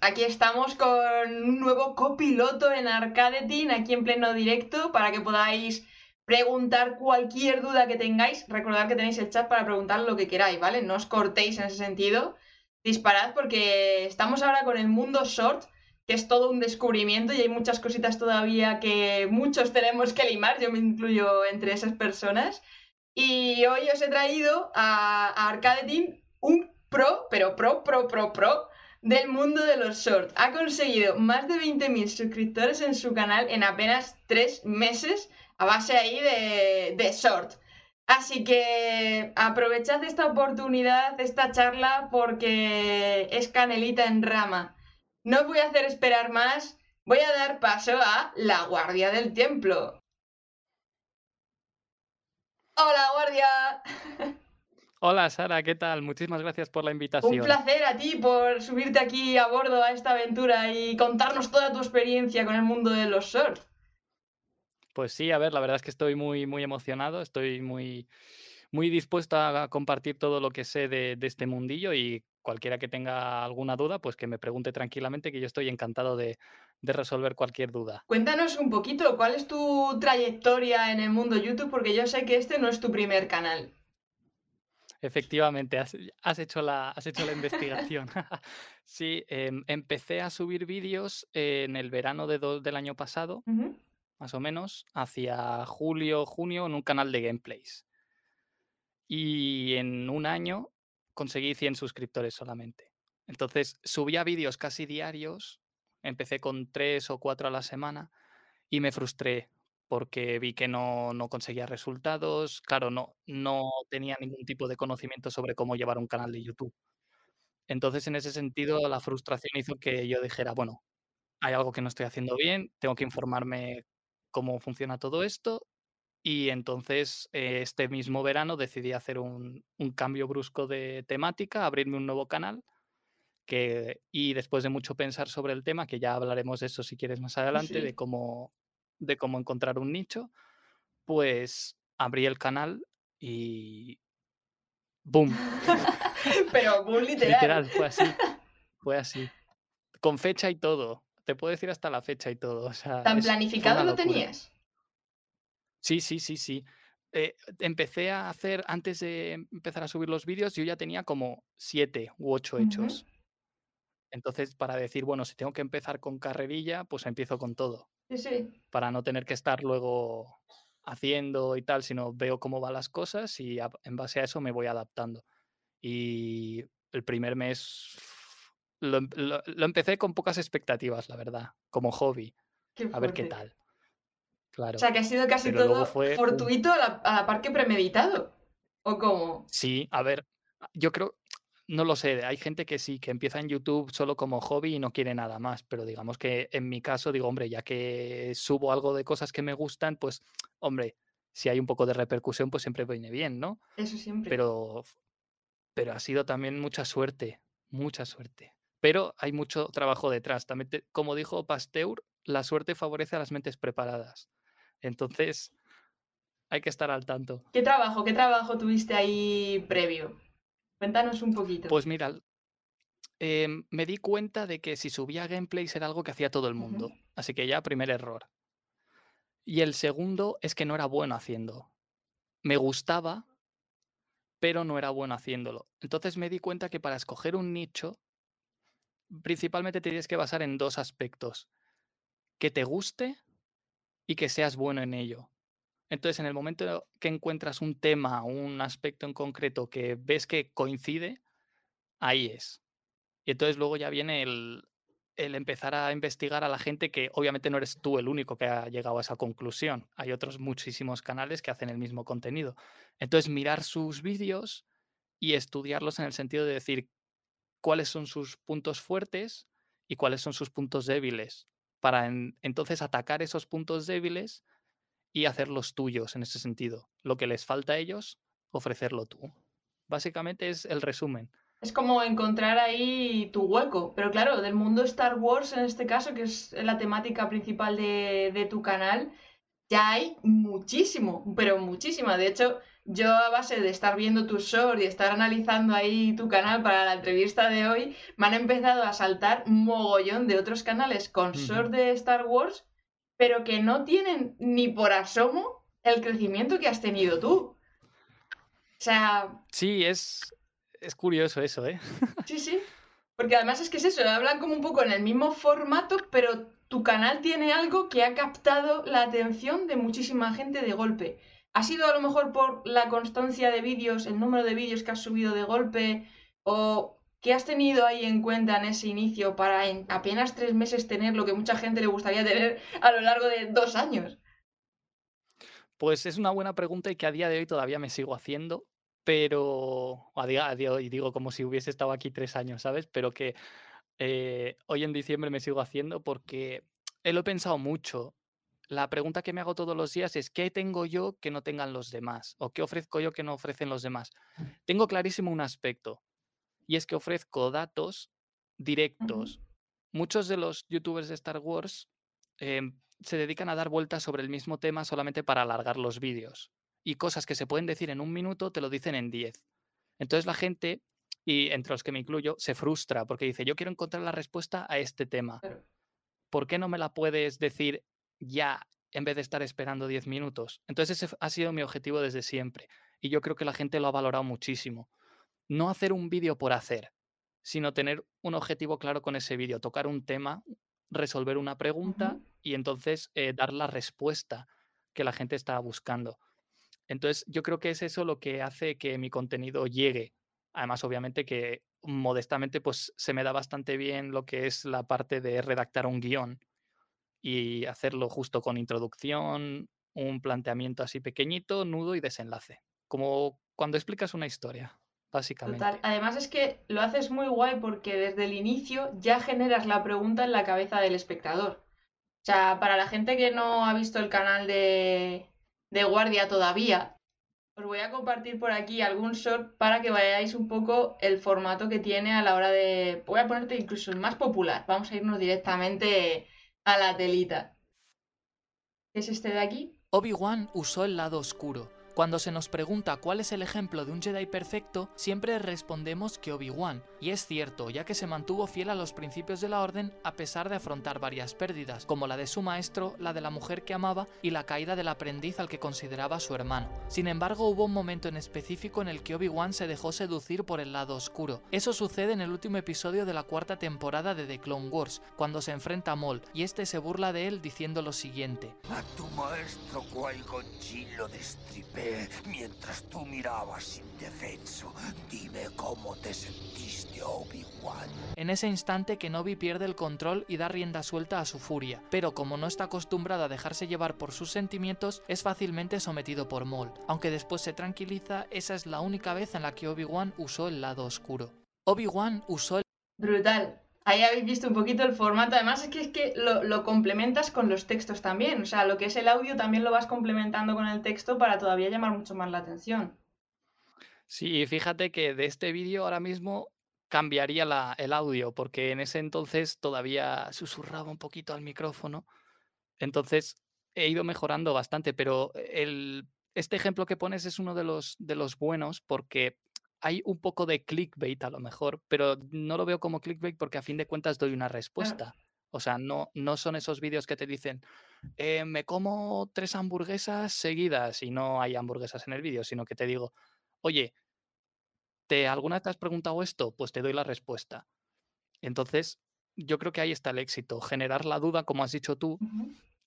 Aquí estamos con un nuevo copiloto en Arcadetin, aquí en pleno directo, para que podáis preguntar cualquier duda que tengáis. Recordad que tenéis el chat para preguntar lo que queráis, ¿vale? No os cortéis en ese sentido. Disparad porque estamos ahora con el mundo short, que es todo un descubrimiento y hay muchas cositas todavía que muchos tenemos que limar, yo me incluyo entre esas personas. Y hoy os he traído a, a Arcadetin un pro, pero pro, pro, pro, pro del mundo de los shorts. Ha conseguido más de 20.000 suscriptores en su canal en apenas 3 meses a base ahí de, de. Así que aprovechad esta oportunidad, esta charla, porque es canelita en rama. No os voy a hacer esperar más, voy a dar paso a la guardia del templo. Hola, guardia. Hola Sara, ¿qué tal? Muchísimas gracias por la invitación. Un placer a ti por subirte aquí a bordo a esta aventura y contarnos toda tu experiencia con el mundo de los shorts. Pues sí, a ver, la verdad es que estoy muy, muy emocionado, estoy muy, muy dispuesto a compartir todo lo que sé de, de este mundillo y cualquiera que tenga alguna duda, pues que me pregunte tranquilamente, que yo estoy encantado de, de resolver cualquier duda. Cuéntanos un poquito, ¿cuál es tu trayectoria en el mundo YouTube? Porque yo sé que este no es tu primer canal. Efectivamente, has, has hecho la, has hecho la investigación. sí, em, empecé a subir vídeos en el verano de do- del año pasado, más o menos, hacia julio, junio, en un canal de gameplays. Y en un año conseguí 100 suscriptores solamente. Entonces, subía vídeos casi diarios, empecé con 3 o 4 a la semana y me frustré porque vi que no, no conseguía resultados. Claro, no, no tenía ningún tipo de conocimiento sobre cómo llevar un canal de YouTube. Entonces, en ese sentido, la frustración hizo que yo dijera, bueno, hay algo que no estoy haciendo bien, tengo que informarme cómo funciona todo esto. Y entonces, eh, este mismo verano decidí hacer un, un cambio brusco de temática, abrirme un nuevo canal. Que, y después de mucho pensar sobre el tema, que ya hablaremos de eso si quieres más adelante, de Sí. cómo, de cómo encontrar un nicho, pues abrí el canal y ¡boom! Pero muy literal. Literal, fue así, fue así. Con fecha y todo. Te puedo decir hasta la fecha y todo. O sea, ¿Tan es- planificado lo tenías? Sí, sí, sí, sí. Eh, empecé a hacer, antes de empezar a subir los vídeos, yo ya tenía como siete u ocho hechos. Entonces, para decir, bueno, si tengo que empezar con carrerilla, pues empiezo con todo, Sí, sí. para no tener que estar luego haciendo y tal, sino veo cómo van las cosas y a- en base a eso me voy adaptando. Y el primer mes lo, em- lo- lo empecé con pocas expectativas, la verdad, como hobby, a ver qué tal. Claro. O sea, que ha sido casi Pero todo fortuito a la, a la par que premeditado. ¿O cómo? Sí, a ver, yo creo, no lo sé, hay gente que sí, que empieza en YouTube solo como hobby y no quiere nada más, pero digamos que en mi caso digo, hombre, ya que subo algo de cosas que me gustan, pues, hombre, si hay un poco de repercusión, pues siempre viene bien, ¿no? Eso siempre. Pero, pero ha sido también mucha suerte, mucha suerte. Pero hay mucho trabajo detrás. También, te- como dijo Pasteur, la suerte favorece a las mentes preparadas. Entonces, hay que estar al tanto. ¿Qué trabajo, qué trabajo tuviste ahí previo? Cuéntanos un poquito. Pues mira, em, me di cuenta de que si subía gameplays era algo que hacía todo el mundo. Así que ya, primer error. Y el segundo es que no era bueno haciendo. Me gustaba, pero no era bueno haciéndolo. Entonces me di cuenta que para escoger un nicho, principalmente te tienes que basar en dos aspectos. Que te guste y que seas bueno en ello. Entonces, en el momento que encuentras un tema, un aspecto en concreto que ves que coincide, ahí es. Y entonces luego ya viene el, el empezar a investigar a la gente que obviamente no eres tú el único que ha llegado a esa conclusión. Hay otros muchísimos canales que hacen el mismo contenido. Entonces, mirar sus vídeos y estudiarlos en el sentido de decir cuáles son sus puntos fuertes y cuáles son sus puntos débiles. Para en- entonces atacar esos puntos débiles y hacerlos tuyos en ese sentido. Lo que les falta a ellos, ofrecerlo tú. Básicamente es el resumen. Es como encontrar ahí tu hueco. Pero claro, del mundo Star Wars en este caso, que es la temática principal de, de tu canal, ya hay muchísimo, pero muchísima. De hecho, yo a base de estar viendo tus shorts y estar analizando ahí tu canal para la entrevista de hoy, me han empezado a saltar mogollón de otros canales con shorts de Star Wars, pero que no tienen ni por asomo el crecimiento que has tenido tú. O sea... Sí, es, es curioso eso, ¿eh? Sí, sí. Porque además es que es eso, hablan como un poco en el mismo formato, pero tu canal tiene algo que ha captado la atención de muchísima gente de golpe. ¿Ha sido a lo mejor por la constancia de vídeos, el número de vídeos que has subido de golpe? ¿O qué has tenido ahí en cuenta en ese inicio para en apenas tres meses tener lo que mucha gente le gustaría tener a lo largo de dos años? Pues es una buena pregunta y que a día de hoy todavía me sigo haciendo, pero a día, hoy digo como si hubiese estado aquí tres años, ¿sabes? Pero que eh, hoy en diciembre me sigo haciendo porque lo he pensado mucho la pregunta que me hago todos los días es ¿qué tengo yo que no tengan los demás? ¿O qué ofrezco yo que no ofrecen los demás? Tengo clarísimo un aspecto y es que ofrezco datos directos. Muchos de los youtubers de Star Wars em, se dedican a dar vueltas sobre el mismo tema solamente para alargar los vídeos. Y cosas que se pueden decir en un minuto te lo dicen en diez. Entonces la gente, y entre los que me incluyo, se frustra porque dice, yo quiero encontrar la respuesta a este tema. ¿Por qué no me la puedes decir ya en vez de estar esperando 10 minutos. Entonces ese ha sido mi objetivo desde siempre y yo creo que la gente lo ha valorado muchísimo. No hacer un vídeo por hacer, sino tener un objetivo claro con ese vídeo, tocar un tema, resolver una pregunta y entonces eh, dar la respuesta que la gente está buscando. Entonces yo creo que es eso lo que hace que mi contenido llegue. Además, obviamente que modestamente pues se me da bastante bien lo que es la parte de redactar un guion y hacerlo justo con introducción, un planteamiento así pequeñito, nudo y desenlace. Como cuando explicas una historia, básicamente. Total. Además es que lo haces muy guay porque desde el inicio ya generas la pregunta en la cabeza del espectador. O sea, para la gente que no ha visto el canal de, de Guardia todavía, os voy a compartir por aquí algún short para que vayáis un poco el formato que tiene a la hora de... Voy a ponerte incluso el más popular. Vamos a irnos directamente a la telita. ¿Es este de aquí? Obi-Wan usó el lado oscuro, cuando se nos pregunta cuál es el ejemplo de un Jedi perfecto, siempre respondemos que Obi-Wan, y es cierto, ya que se mantuvo fiel a los principios de la orden a pesar de afrontar varias pérdidas, como la de su maestro, la de la mujer que amaba y la caída del aprendiz al que consideraba su hermano. Sin embargo, hubo un momento en específico en el que Obi-Wan se dejó seducir por el lado oscuro. Eso sucede en el último episodio de la cuarta temporada de The Clone Wars, cuando se enfrenta a Maul, y este se burla de él diciendo lo siguiente. A tu maestro lo mientras tú mirabas indefenso. Dime cómo te sentiste, Obi-Wan. En ese instante Kenobi pierde el control y da rienda suelta a su furia, pero como no está acostumbrado a dejarse llevar por sus sentimientos, es fácilmente sometido por Maul. Aunque después se tranquiliza, esa es la única vez en la que Obi-Wan usó el lado oscuro. Obi-Wan usó el... Brutal. Ahí habéis visto un poquito el formato. Además es que, es que lo, complementas con los textos también. O sea, lo que es el audio también lo vas complementando con el texto para todavía llamar mucho más la atención. Sí, fíjate que de este vídeo ahora mismo cambiaría el audio, porque en ese entonces todavía susurraba un poquito al micrófono. Entonces he ido mejorando bastante, pero este ejemplo que pones es uno de los buenos porque hay un poco de clickbait a lo mejor, pero no lo veo como clickbait porque a fin de cuentas doy una respuesta. O sea, no, no son esos vídeos que te dicen, eh, me como tres hamburguesas seguidas y no hay hamburguesas en el vídeo, sino que te digo, oye, ¿te, ¿alguna vez te has preguntado esto? Pues te doy la respuesta. Entonces, yo creo que ahí está el éxito, generar la duda, como has dicho tú,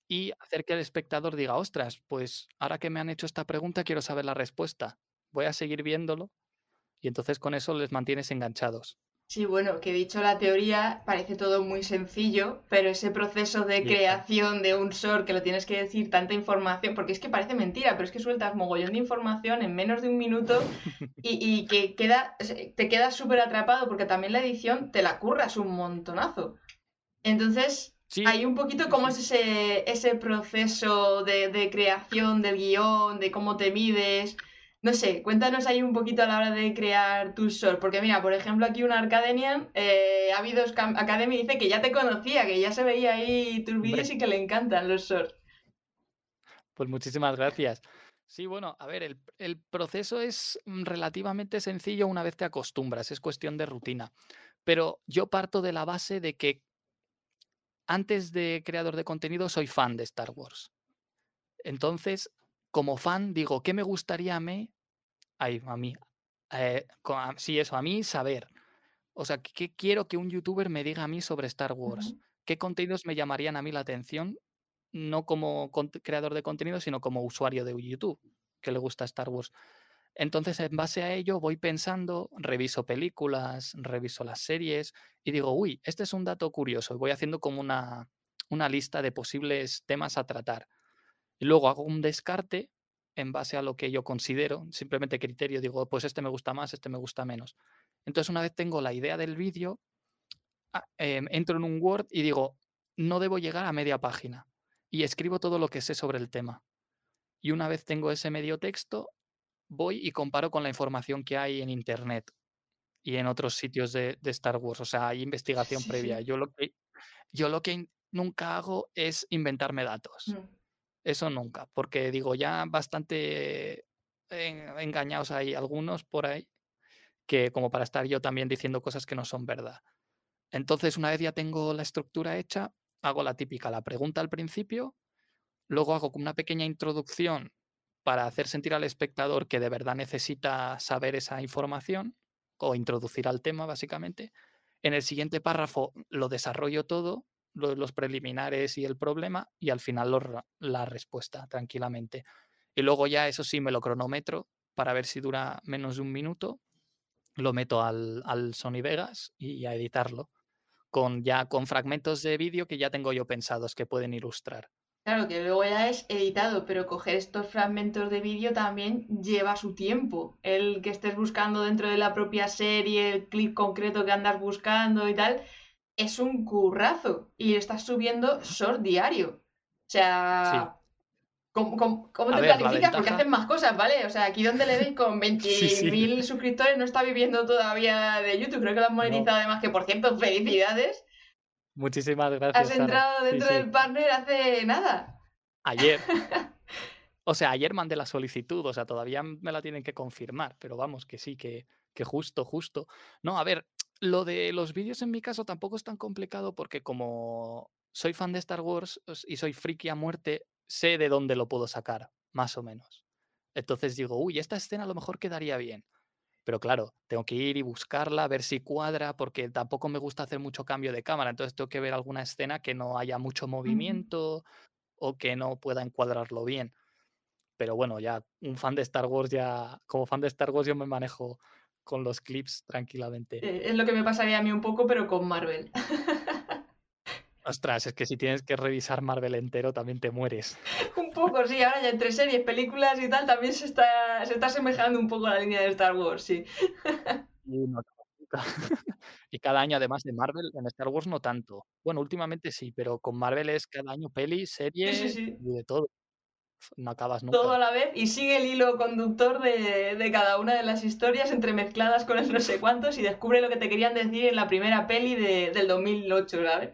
y hacer que el espectador diga, ostras, pues ahora que me han hecho esta pregunta quiero saber la respuesta. Voy a seguir viéndolo y entonces con eso les mantienes enganchados. Sí, bueno, que dicho la teoría, parece todo muy sencillo, pero ese proceso de creación de un short que lo tienes que decir tanta información, porque es que parece mentira, pero es que sueltas mogollón de información en menos de un minuto y, que queda, te quedas súper atrapado porque también la edición te la curras un montonazo. Entonces, hay un poquito cómo es ese, ese proceso de, de creación del guion, de cómo te mides, no sé, cuéntanos ahí un poquito a la hora de crear tus shorts, porque mira, por ejemplo, aquí un Arcadenian, eh, Habido Academy dice que ya te conocía, que ya se veía ahí tus vídeos y que le encantan los shorts. Pues muchísimas gracias. Sí, bueno, a ver, el, el proceso es mm, relativamente sencillo una vez te acostumbras, es cuestión de rutina. Pero yo parto de la base de que antes de creador de contenido soy fan de Star Wars. Entonces, como fan, digo, ¿qué me gustaría a mí? Ay, a mí. eh, sí, eso, a mí saber. O sea, ¿qué quiero que un youtuber me diga a mí sobre Star Wars? ¿Qué contenidos me llamarían a mí la atención? No como creador de contenido, sino como usuario de YouTube que le gusta Star Wars. Entonces, en base a ello, voy pensando, reviso películas, reviso las series y digo, uy, este es un dato curioso. Y voy haciendo como una, una lista de posibles temas a tratar. Y luego hago un descarte en base a lo que yo considero, simplemente criterio, digo, pues este me gusta más, este me gusta menos. Entonces, una vez tengo la idea del vídeo, ah, em, entro en un Word y digo, no debo llegar a media página. Y escribo todo lo que sé sobre el tema. Y una vez tengo ese medio texto, voy y comparo con la información que hay en Internet y en otros sitios de, de Star Wars. O sea, hay investigación Sí, previa. sí. Yo lo que, yo lo que nunca hago es inventarme datos. Mm. Eso nunca, porque digo, ya bastante en- engañados hay algunos por ahí que como para estar yo también diciendo cosas que no son verdad. Entonces, una vez ya tengo la estructura hecha, hago la típica, la pregunta al principio, luego hago como una pequeña introducción para hacer sentir al espectador que de verdad necesita saber esa información o introducir al tema, básicamente. En el siguiente párrafo lo desarrollo todo, los preliminares y el problema, y al final la respuesta, tranquilamente. Y luego ya, eso sí, me lo cronometro para ver si dura menos de un minuto, lo meto al, al Sony Vegas y a editarlo, con ya con fragmentos de vídeo que ya tengo yo pensados que pueden ilustrar. Claro que luego ya es editado, pero coger estos fragmentos de vídeo también lleva su tiempo. El que estés buscando dentro de la propia serie, el clip concreto que andas buscando y tal, es un currazo. Y estás subiendo short diario. O sea, ¿cómo, cómo- cómo A te ver, la planificas? Porque hacen más cosas, ¿vale? O sea, aquí donde le veis con 20.000 sí. suscriptores no está viviendo todavía de YouTube. Creo que lo han monetizado además, que por cierto, felicidades. Muchísimas gracias. Has entrado dentro sí. del partner hace nada. Ayer. O sea, ayer mandé la solicitud, o sea, todavía me la tienen que confirmar, pero vamos, que sí, que, que justo, justo. No, a ver, lo de los vídeos en mi caso tampoco es tan complicado porque como soy fan de Star Wars y soy friki a muerte, sé de dónde lo puedo sacar, más o menos. Entonces digo, uy, esta escena a lo mejor quedaría bien. Pero claro, tengo que ir y buscarla, ver si cuadra, porque tampoco me gusta hacer mucho cambio de cámara. Entonces tengo que ver alguna escena que no haya mucho movimiento o que no pueda encuadrarlo bien. Pero bueno, ya un fan de Star Wars, ya como fan de Star Wars, yo me manejo con los clips tranquilamente. Eh, Es lo que me pasaría a mí un poco, pero con Marvel. Ostras, es que si tienes que revisar Marvel entero, también te mueres. un poco, sí, ahora ya entre series, películas y tal, también se está, se está asemejando un poco a la línea de Star Wars, sí. Y, no cada año, además de Marvel, en Star Wars no tanto. Bueno, últimamente sí, pero con Marvel es cada año peli, serie Sí, sí, sí. y de todo. No acabas nunca. Todo a la vez y sigue el hilo conductor de, de cada una de las historias entremezcladas con el no sé cuántos y descubre lo que te querían decir en la primera peli de- del 2008, ¿sabes?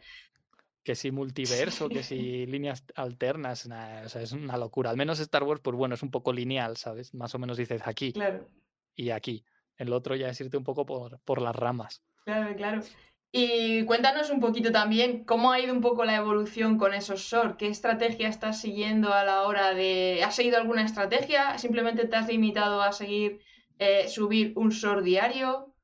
que si multiverso, que si líneas alternas, nah, o sea, es una locura. Al menos Star Wars, pues bueno, es un poco lineal, ¿sabes? Más o menos dices aquí Claro, y aquí. El otro ya es irte un poco por, por las ramas. claro, claro. Y cuéntanos un poquito también cómo ha ido un poco la evolución con esos short, qué estrategia estás siguiendo a la hora de... ¿Has seguido alguna estrategia? ¿Simplemente te has limitado a seguir eh, subir un short diario?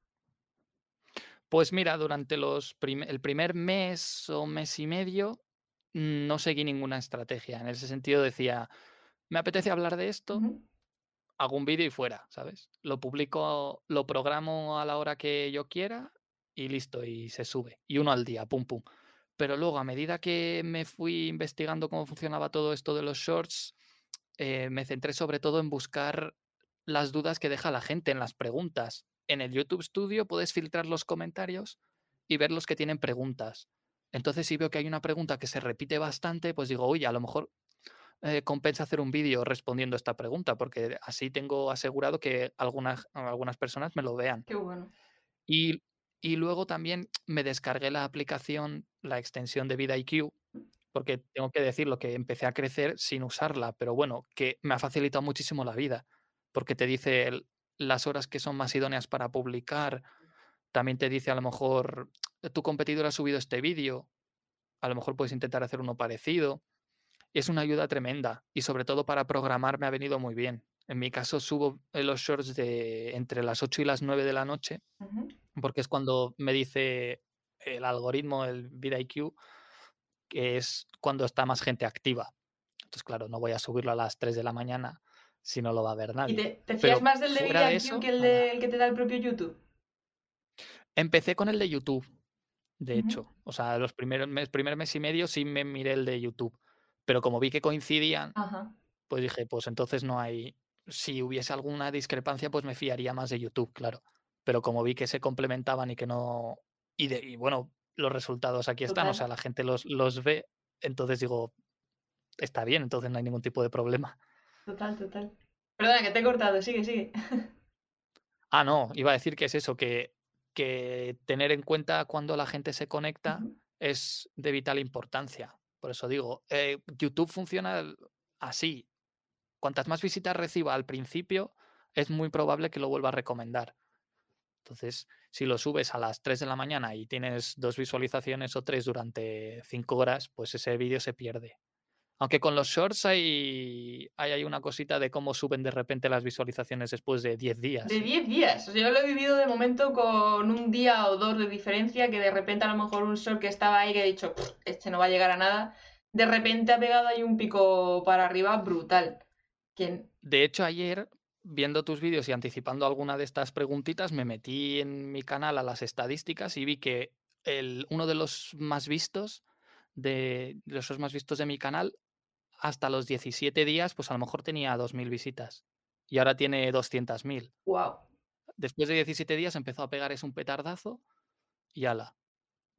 Pues mira, durante los prim- el primer mes o mes y medio mm, no seguí ninguna estrategia. En ese sentido decía, me apetece hablar de esto, hago un vídeo y fuera, ¿sabes? Lo publico, lo programo a la hora que yo quiera y listo, y se sube. Y uno al día, pum, pum. Pero luego, a medida que me fui investigando cómo funcionaba todo esto de los shorts, eh, me centré sobre todo en buscar las dudas que deja la gente en las preguntas. En el YouTube Studio puedes filtrar los comentarios y ver los que tienen preguntas. Entonces, si veo que hay una pregunta que se repite bastante, pues digo, oye, a lo mejor eh, compensa hacer un vídeo respondiendo esta pregunta, porque así tengo asegurado que algunas, algunas personas me lo vean. Qué bueno. Y, y luego también me descargué la aplicación, la extensión de VidaIQ, porque tengo que decirlo que empecé a crecer sin usarla, pero bueno, que me ha facilitado muchísimo la vida, porque te dice las horas que son más idóneas para publicar, también te dice a lo mejor tu competidor ha subido este vídeo, a lo mejor puedes intentar hacer uno parecido. Es una ayuda tremenda y sobre todo para programar me ha venido muy bien. En mi caso subo eh, los shorts de entre las 8 y las 9 de la noche. Porque es cuando me dice el algoritmo, el vidIQ, que es cuando está más gente activa. Entonces, claro, no voy a subirlo a las 3 de la mañana si no lo va a ver ¿Y nadie. te, te Pero fías más del de de VidIQ eso, que el, nada. del que te da el propio YouTube? Empecé con el de YouTube, de hecho. O sea, los primeros mes, primer mes y medio sí me miré el de YouTube. Pero como vi que coincidían, pues dije, pues entonces no hay. Si hubiese alguna discrepancia, pues me fiaría más de YouTube, claro. Pero como vi que se complementaban y que no. Y, de, y bueno, los resultados aquí están, o sea, la gente los, los ve, entonces digo, está bien, entonces no hay ningún tipo de problema. Total, total. Perdona, que te he cortado, sigue, sigue. Ah, no, iba a decir que es eso, que, que tener en cuenta cuando la gente se conecta es de vital importancia. Por eso digo, eh, YouTube funciona así. Cuantas más visitas reciba al principio, es muy probable que lo vuelva a recomendar. Entonces, si lo subes a las 3 de la mañana y tienes dos visualizaciones o tres durante 5 horas, pues ese vídeo se pierde. Aunque con los shorts hay, hay, hay una cosita de cómo suben de repente las visualizaciones después de 10 días. De ¿eh? 10 días. O sea, yo lo he vivido de momento con un día o dos de diferencia, que de repente a lo mejor un short que estaba ahí que he dicho, "Pff, este no va a llegar a nada, de repente ha pegado ahí un pico para arriba brutal. De hecho, ayer, viendo tus vídeos y anticipando alguna de estas preguntitas, me metí en mi canal a las estadísticas y vi que el, uno de los más vistos de los shorts más vistos de mi canal, hasta los 17 días, pues a lo mejor tenía 2.000 visitas y ahora tiene 200.000. wow. Después de 17 días empezó a pegar es un petardazo y ala.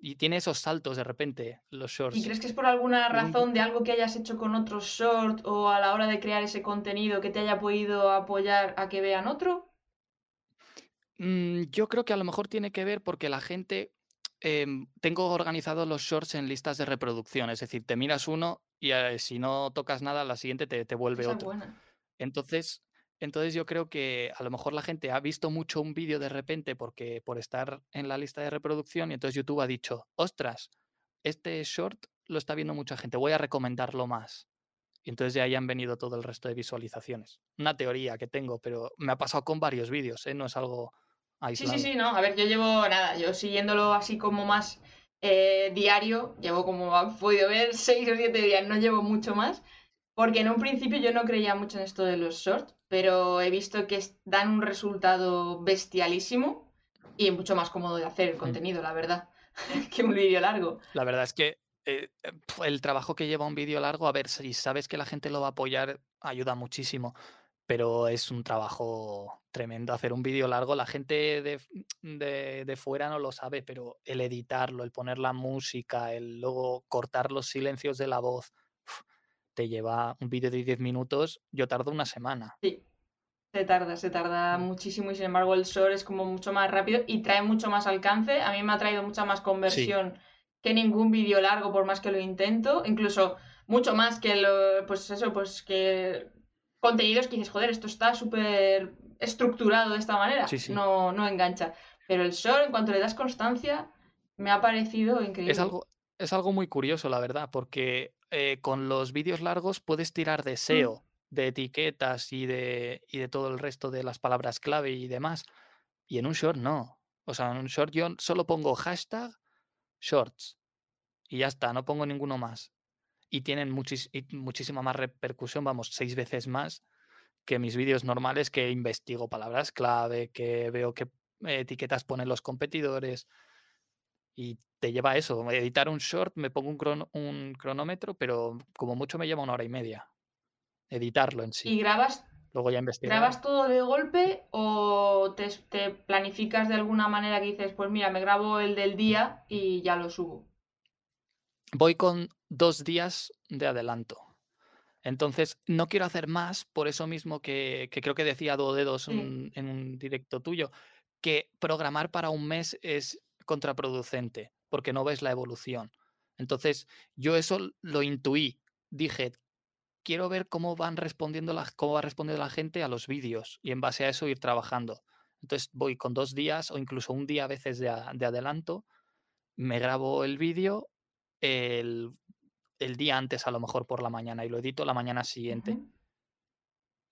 Y tiene esos saltos de repente, los ¿Y shorts. crees que es por alguna un- razón de algo que hayas hecho con otros short o a la hora de crear ese contenido que te haya podido apoyar a que vean otro? Mm, yo creo que a lo mejor tiene que ver porque la gente. em, tengo organizados los shorts en listas de reproducción, es decir, te miras uno y eh, si no tocas nada, la siguiente te, te vuelve Esa otro. buena. Entonces, entonces yo creo que a lo mejor la gente ha visto mucho un vídeo de repente porque por estar en la lista de reproducción y entonces YouTube ha dicho, ostras, este short lo está viendo mucha gente, voy a recomendarlo más. Y entonces de ahí han venido todo el resto de visualizaciones. Una teoría que tengo, pero me ha pasado con varios vídeos, ¿eh? no es algo Sí, aislado. sí, sí, no. A ver, yo llevo nada, yo siguiéndolo así como más eh, diario, llevo como has podido ver seis o siete días, no llevo mucho más, porque en un principio yo no creía mucho en esto de los shorts, pero he visto que dan un resultado bestialísimo y mucho más cómodo de hacer el contenido, la verdad, que un vídeo largo. La verdad es que eh, el trabajo que lleva un vídeo largo, a ver, si sabes que la gente lo va a apoyar, ayuda muchísimo, pero es un trabajo tremendo hacer un vídeo largo. La gente de, de- de fuera no lo sabe, pero el editarlo, el poner la música, el luego cortar los silencios de la voz, te lleva un vídeo de 10 minutos, yo tardo una semana. Sí, se tarda, se tarda muchísimo y sin embargo el short es como mucho más rápido y trae mucho más alcance. A mí me ha traído mucha más conversión que ningún vídeo largo por más que lo intento, incluso mucho más que lo, pues eso, pues que contenidos que dices, joder, esto está súper estructurado de esta manera, Sí, sí. no, no engancha. Pero el short, en cuanto le das constancia, me ha parecido increíble. Es algo, es algo muy curioso, la verdad, porque eh, con los vídeos largos puedes tirar de Mm. SEO, de etiquetas y de, y de todo el resto de las palabras clave y demás. Y en un short no. O sea, en un short yo solo pongo hashtag shorts y ya está, no pongo ninguno más. Y tienen muchis- y muchísima más repercusión, vamos, seis veces más que mis vídeos normales que investigo palabras clave, que veo qué etiquetas ponen los competidores y te lleva a eso. Editar un short, me pongo un, crono- un cronómetro, pero como mucho me lleva una hora y media. Editarlo en ¿Y sí. grabas, Luego ya investigar. grabas todo de golpe o te, te planificas de alguna manera que dices, pues mira, me grabo el del día y ya lo subo? Voy con dos días de adelanto. Entonces, no quiero hacer más, por eso mismo que, que creo que decía Duodedos Sí. un- en un directo tuyo, que programar para un mes es contraproducente, porque no ves la evolución. Entonces, yo eso lo intuí. Dije, quiero ver cómo van respondiendo la, cómo va respondiendo la gente a los vídeos y en base a eso ir trabajando. Entonces voy con dos días o incluso un día a veces de, adelanto, me grabo el vídeo el, día antes a lo mejor por la mañana y lo edito la mañana siguiente.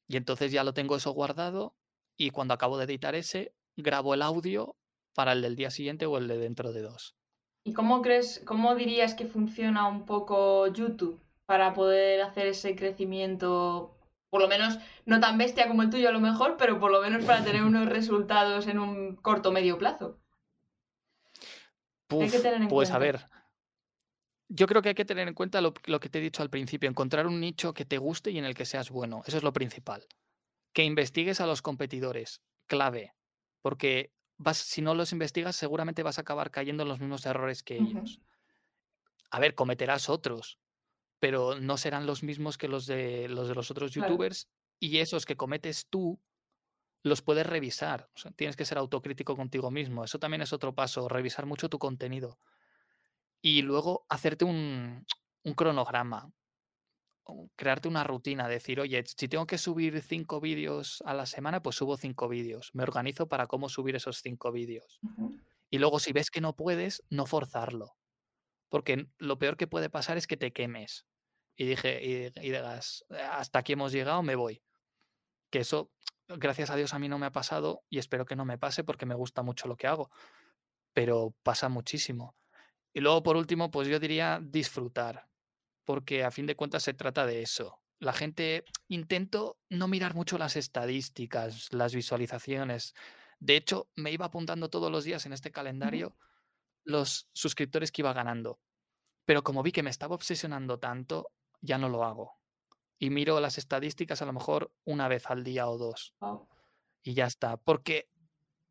Y entonces ya lo tengo eso guardado y cuando acabo de editar ese, grabo el audio para el del día siguiente o el de dentro de dos. ¿Y cómo crees, cómo dirías que funciona un poco YouTube para poder hacer ese crecimiento, por lo menos no tan bestia como el tuyo a lo mejor, pero por lo menos para tener unos resultados en un corto medio plazo? pues a ver, yo creo que hay que tener en cuenta lo, que te he dicho al principio, encontrar un nicho que te guste y en el que seas bueno. Eso es lo principal. Que investigues a los competidores, clave, porque vas, si no los investigas seguramente vas a acabar cayendo en los mismos errores que ellos. A ver, cometerás otros, pero no serán los mismos que los de los, de los otros youtubers y esos que cometes tú los puedes revisar. tienes que ser autocrítico contigo mismo. Eso también es otro paso, revisar mucho tu contenido y luego hacerte un, cronograma, crearte una rutina, decir, oye, si tengo que subir cinco vídeos a la semana, pues subo cinco vídeos. Me organizo para cómo subir esos cinco vídeos. Y luego, si ves que no puedes, no forzarlo. Porque lo peor que puede pasar es que te quemes y, dije, y, y digas, hasta aquí hemos llegado, me voy. Que eso, gracias a Dios, a mí no me ha pasado y espero que no me pase porque me gusta mucho lo que hago. Pero pasa muchísimo. Y luego, por último, pues yo diría disfrutar, porque a fin de cuentas se trata de eso. La gente, intento no mirar mucho las estadísticas, las visualizaciones. De hecho, me iba apuntando todos los días en este calendario los suscriptores que iba ganando. Pero como vi que me estaba obsesionando tanto, ya no lo hago. Y miro las estadísticas a lo mejor una vez al día o dos. Y ya está. Porque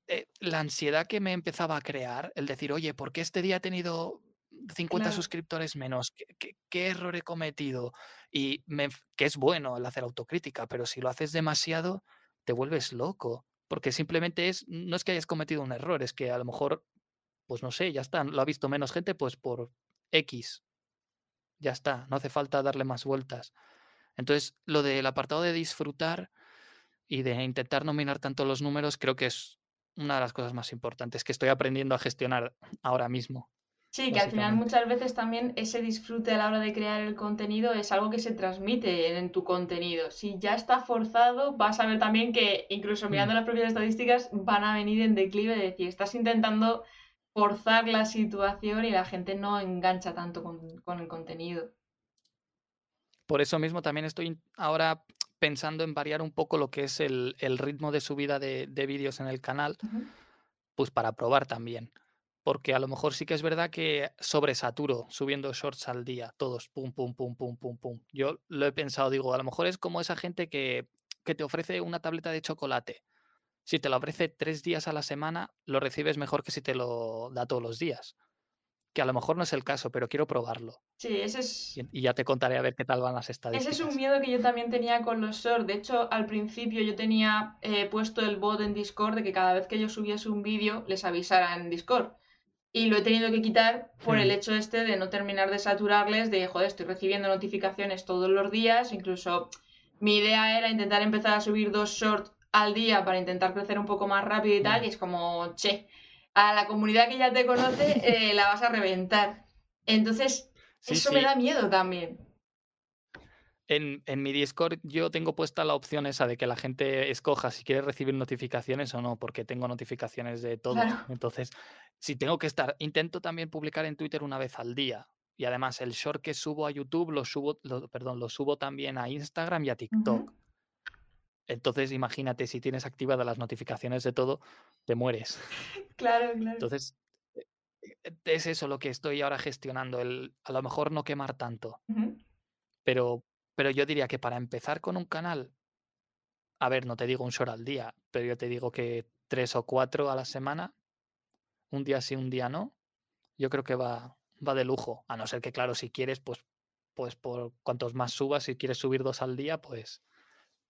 eh, la ansiedad que me empezaba a crear, el decir, oye, ¿por qué este día he tenido 50 suscriptores menos? ¿Qué, error he cometido? Y que es bueno el hacer autocrítica, pero si lo haces demasiado, te vuelves loco. Porque simplemente es, no es que hayas cometido un error, es que a lo mejor, pues no sé, ya está, lo ha visto menos gente, pues por X. Ya está, no hace falta darle más vueltas. Entonces, lo del apartado de disfrutar y de intentar no mirar tanto los números, creo que es una de las cosas más importantes que estoy aprendiendo a gestionar ahora mismo. Sí, que al final muchas veces también ese disfrute a la hora de crear el contenido es algo que se transmite en tu contenido. Si ya está forzado, vas a ver también que incluso mirando mm. las propias estadísticas van a venir en declive de decir, estás intentando forzar la situación y la gente no engancha tanto con, el contenido. Por eso mismo también estoy ahora pensando en variar un poco lo que es el, ritmo de subida de, vídeos en el canal, pues para probar también. Porque a lo mejor sí que es verdad que sobresaturo subiendo shorts al día, todos, pum, pum, pum, pum, pum, pum. Yo lo he pensado, digo, a lo mejor es como esa gente que, que te ofrece una tableta de chocolate. Si te lo ofrece tres días a la semana, lo recibes mejor que si te lo da todos los días que a lo mejor no es el caso, pero quiero probarlo. Sí, ese es... Y, ya te contaré a ver qué tal van las estadísticas. Ese es un miedo que yo también tenía con los shorts. De hecho, al principio yo tenía eh, puesto el bot en Discord de que cada vez que yo subiese un vídeo les avisara en Discord. Y lo he tenido que quitar por el hecho este de no terminar de saturarles, de, joder, estoy recibiendo notificaciones todos los días, incluso mi idea era intentar empezar a subir dos shorts al día para intentar crecer un poco más rápido y tal, hmm. y es como, che, a la comunidad que ya te conoce eh, la vas a reventar. Entonces, eso me da miedo también. En, mi Discord yo tengo puesta la opción esa de que la gente escoja si quiere recibir notificaciones o no, porque tengo notificaciones de todo. Entonces, si tengo que estar, intento también publicar en Twitter una vez al día. Y además, el short que subo a YouTube lo subo, perdón, lo subo también a Instagram y a TikTok. Entonces, imagínate, si tienes activadas las notificaciones de todo, te mueres. Claro, claro. Entonces, e, e, es eso lo que estoy ahora gestionando, el a lo mejor no quemar tanto. pero, pero yo diría que para empezar con un canal, a ver, no te digo un short al día, pero yo te digo que tres o cuatro a la semana, un día sí, un día no, yo creo que va, va de lujo. A no ser que, claro, si quieres, pues, pues por cuantos más subas, si quieres subir dos al día, pues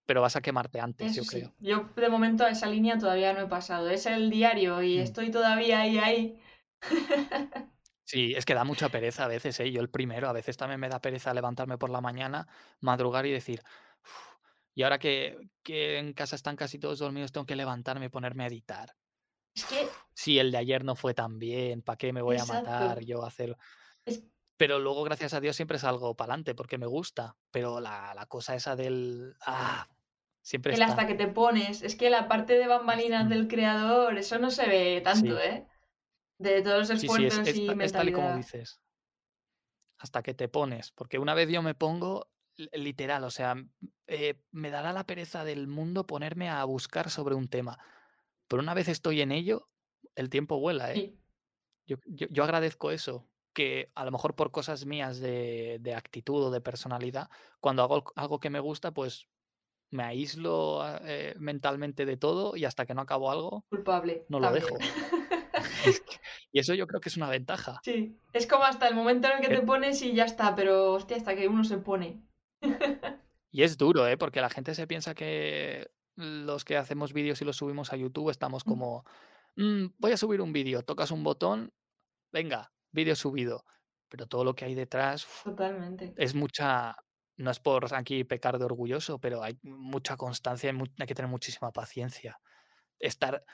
pero vas a quemarte antes, yo creo. Yo de momento a esa línea todavía no he pasado. Es el diario y mm. estoy todavía ahí, ahí. Sí, es que da mucha pereza a veces, ¿eh? Yo el primero, a veces también me da pereza levantarme por la mañana, madrugar y decir, "Uf, y ahora que, que en casa están casi todos dormidos, tengo que levantarme y ponerme a editar. Es que, Si el de ayer no fue tan bien, ¿para qué me voy a matar yo a hacer? Es Pero luego, gracias a Dios, siempre salgo para adelante porque me gusta. Pero la, la cosa esa del... Ah, siempre el hasta que te pones. Es que la parte de bambalinas Mm, del creador, eso no se ve tanto, Sí, ¿eh? De todos los sí, sí, es, esfuerzos es, y ta- es tal y como mentalidad. dices. hasta que te pones, porque una vez yo me pongo li- literal, o sea, eh, me dará la pereza del mundo ponerme a buscar sobre un tema, pero una vez estoy en ello, el tiempo vuela, ¿eh? Sí, Yo, yo, yo agradezco eso, que a lo mejor por cosas mías de, de actitud o de personalidad, cuando hago algo que me gusta, pues me aíslo ah, eh, mentalmente de todo y hasta que no acabo algo, culpable no lo también. dejo. Y eso yo creo que es una ventaja. Sí, es como hasta el momento en el que Eh, te pones y ya está, pero hostia, hasta que uno se pone. Y es duro, ¿eh? Porque la gente se piensa que los que hacemos vídeos y los subimos a YouTube estamos Mm, como, "Mm, voy a subir un vídeo, tocas un botón, venga, vídeo subido. Pero todo lo que hay detrás Totalmente. es mucha, no es por aquí pecar de orgulloso, pero hay mucha constancia hay que tener muchísima paciencia. Estar,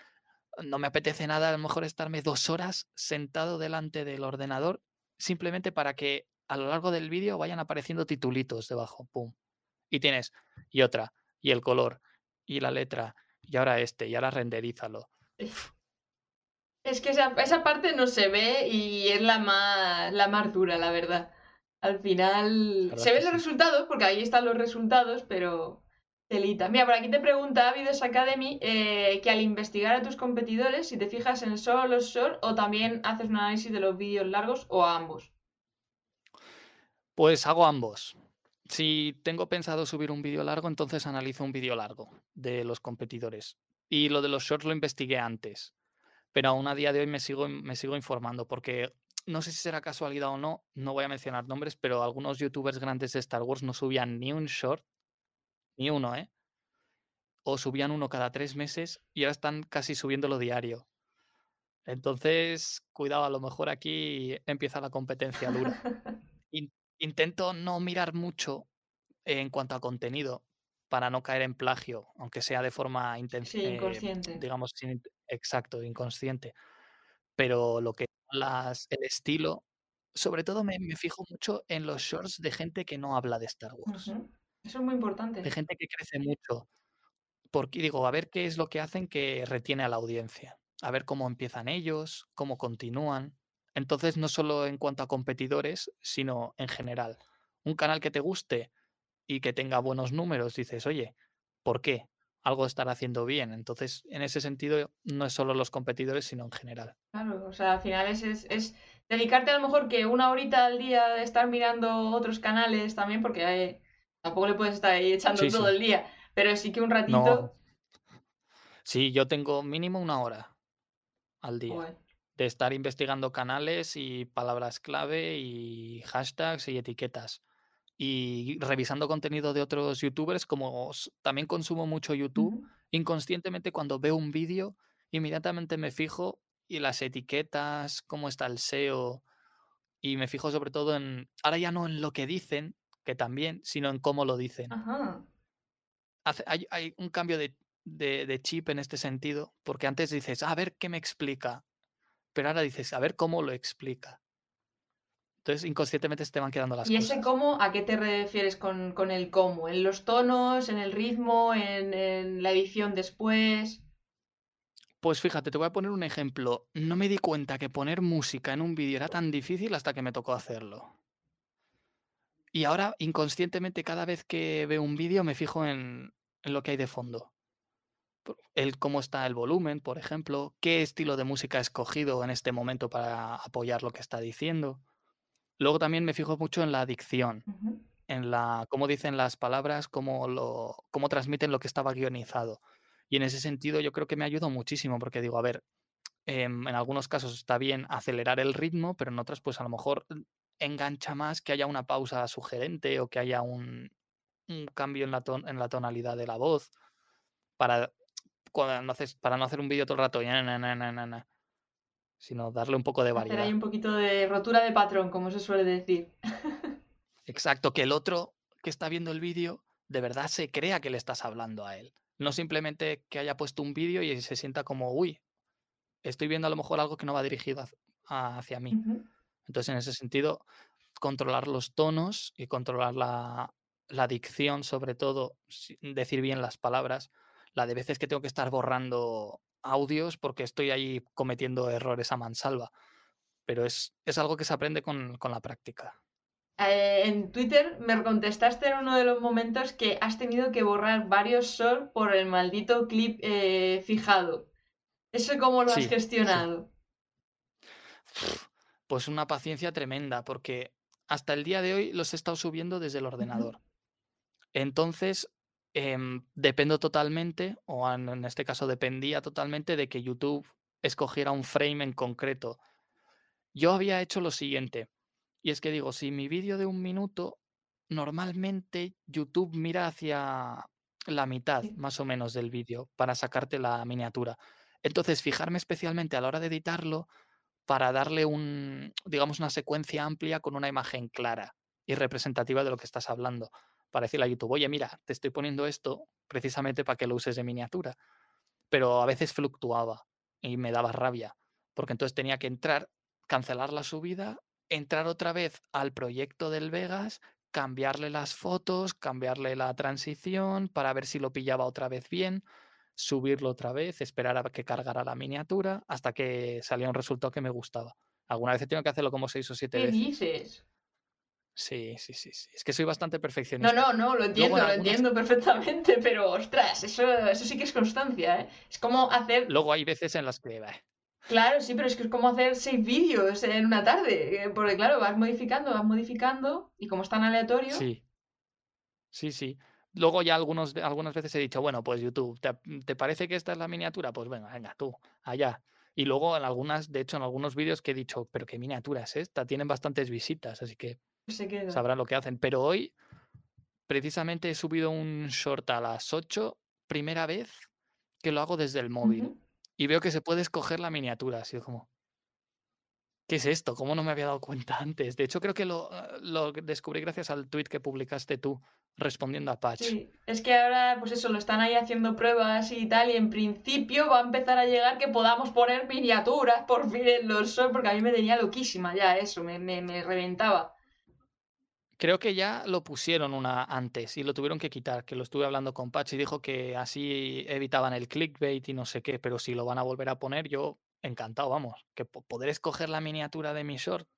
no me apetece nada a lo mejor estarme dos horas sentado delante del ordenador simplemente para que a lo largo del vídeo vayan apareciendo titulitos debajo, pum. Y tienes, y otra, y el color, y la letra, y ahora este, y ahora renderízalo. Es que esa, esa parte no se ve y es la más, la más dura, la verdad. Al final se ven los resultados, porque ahí están los resultados, pero telita. Mira, por aquí te pregunta Avidos Academy eh, que al investigar a tus competidores, si te fijas en solo los short o también haces un análisis de los vídeos largos o a ambos. Pues hago ambos. Si tengo pensado subir un vídeo largo, entonces analizo un vídeo largo de los competidores. Y lo de los shorts lo investigué antes. Pero aún a día de hoy me sigo, me sigo informando porque no sé si será casualidad o no, no voy a mencionar nombres, pero algunos youtubers grandes de Star Wars no subían ni un short, ni uno, ¿eh? O subían uno cada tres meses y ahora están casi subiéndolo diario. Entonces, cuidado, a lo mejor aquí empieza la competencia dura. In- intento no mirar mucho en cuanto a contenido para no caer en plagio, aunque sea de forma inten- Sí, eh, inconsciente. digamos, sin exacto, inconsciente. Pero lo que las, el estilo, sobre todo me, me fijo mucho en los shorts de gente que no habla de Star Wars. Eso es muy importante. de gente que crece mucho. Porque digo, a ver qué es lo que hacen que retiene a la audiencia, a ver cómo empiezan ellos, cómo continúan. Entonces, no solo en cuanto a competidores, sino en general. Un canal que te guste y que tenga buenos números, dices, oye, ¿por qué? Algo estará haciendo bien. Entonces, en ese sentido, no es solo los competidores, sino en general. Claro, o sea, al final es, es, es dedicarte a lo mejor que una horita al día de estar mirando otros canales también, porque tampoco le puedes estar ahí echando Sí, todo sí. el día, pero sí que un No. ratito, Sí, yo tengo mínimo una hora al día. joder. De estar investigando canales y palabras clave y hashtags y etiquetas. Y revisando contenido de otros youtubers, como también consumo mucho YouTube, inconscientemente cuando veo un vídeo, inmediatamente me fijo y las etiquetas, cómo está el SEO, y me fijo sobre todo en, ahora ya no en lo que dicen, que también, sino en cómo lo dicen. Ajá. Hace- hay, hay un cambio de, de- de chip en este sentido, porque antes dices, "Ah, a ver qué me explica, pero ahora dices, a ver cómo lo explica. Entonces, inconscientemente se te van quedando las ¿Y ese cosas. cómo, a qué te refieres con, con el cómo? ¿En los tonos, en el ritmo, en, en la edición después? Pues fíjate, te voy a poner un ejemplo. No me di cuenta que poner música en un vídeo era tan difícil hasta que me tocó hacerlo. Y ahora, inconscientemente, cada vez que veo un vídeo me fijo en, en lo que hay de fondo. El cómo está el volumen, por ejemplo, qué estilo de música he escogido en este momento para apoyar lo que está diciendo. Luego también me fijo mucho en la dicción. En la cómo dicen las palabras, cómo lo cómo transmiten lo que estaba guionizado. Y en ese sentido yo creo que me ayudó muchísimo, porque digo, a ver, em, en algunos casos está bien acelerar el ritmo, pero en otras, pues a lo mejor engancha más que haya una pausa sugerente o que haya un, un cambio en la, ton- en la tonalidad de la voz para, cuando no haces, para no hacer un vídeo todo el rato. "na, na, na, na, na, na". sino darle un poco de Hacer variedad. ahí un poquito de rotura de patrón, como se suele decir. Exacto, que el otro que está viendo el vídeo de verdad se crea que le estás hablando a él. No simplemente que haya puesto un vídeo y se sienta como, uy, estoy viendo a lo mejor algo que no va dirigido hacia, mí. Entonces, en ese sentido, controlar los tonos y controlar la, la dicción, sobre todo, decir bien las palabras. La de veces que tengo que estar borrando audios porque estoy ahí cometiendo errores a mansalva. Pero es, es algo que se aprende con, con la práctica. Eh, en Twitter me contestaste en uno de los momentos que has tenido que borrar varios shorts por el maldito clip eh, fijado. ¿Eso cómo lo has sí. gestionado? Pues una paciencia tremenda, porque hasta el día de hoy los he estado subiendo desde el ordenador. Entonces, em, dependo totalmente, o en, este caso dependía totalmente de que YouTube escogiera un frame en concreto. Yo había hecho lo siguiente, y es que digo, si mi vídeo de un minuto, normalmente YouTube mira hacia la mitad más o menos del vídeo para sacarte la miniatura. Entonces, fijarme especialmente a la hora de editarlo para darle un, digamos, una secuencia amplia con una imagen clara y representativa de lo que estás hablando. Para decirle a YouTube, oye, mira, te estoy poniendo esto precisamente para que lo uses de miniatura. Pero a veces fluctuaba y me daba rabia, porque entonces tenía que entrar, cancelar la subida, entrar otra vez al proyecto del Vegas, cambiarle las fotos, cambiarle la transición para ver si lo pillaba otra vez bien, subirlo otra vez, esperar a que cargara la miniatura hasta que salía un resultado que me gustaba. Alguna vez he tenido que hacerlo como seis o siete ¿Qué veces. dices? Sí, sí, sí, sí. Es que soy bastante No, perfeccionista. no, no, lo entiendo, en lo algunas- entiendo perfectamente, pero ostras, eso, eso sí que es constancia, ¿eh? Es como hacer, Luego hay veces en las que... bah, claro, sí, pero es que es como hacer seis vídeos en una tarde, eh, porque claro, vas modificando, vas modificando, y como es tan aleatorio, Sí. Sí, sí. Luego ya algunos, algunas veces he dicho, bueno, pues YouTube, ¿te, parece que esta es la miniatura? Pues venga, venga, tú, allá. Y luego en algunas, de hecho, en algunos vídeos que he dicho, pero qué miniatura es esta, tienen bastantes visitas, así que se queda. sabrán lo que hacen. Pero hoy, precisamente he subido un short a las 8, primera vez que lo hago desde el móvil. Y veo que se puede escoger la miniatura, así como... ¿Qué es esto? ¿Cómo no me había dado cuenta antes? De hecho, creo que lo, lo descubrí gracias al tweet que publicaste tú respondiendo a Patch. Sí, es que ahora, pues eso, lo están ahí haciendo pruebas y tal, y en principio va a empezar a llegar que podamos poner miniaturas por fin en los shorts, porque a mí me tenía loquísima ya eso, me, me, me reventaba. Creo que ya lo pusieron una antes y lo tuvieron que quitar, que lo estuve hablando con Patch y dijo que así evitaban el clickbait y no sé qué, pero si lo van a volver a poner, yo encantado, vamos, que po- poder escoger la miniatura de mi short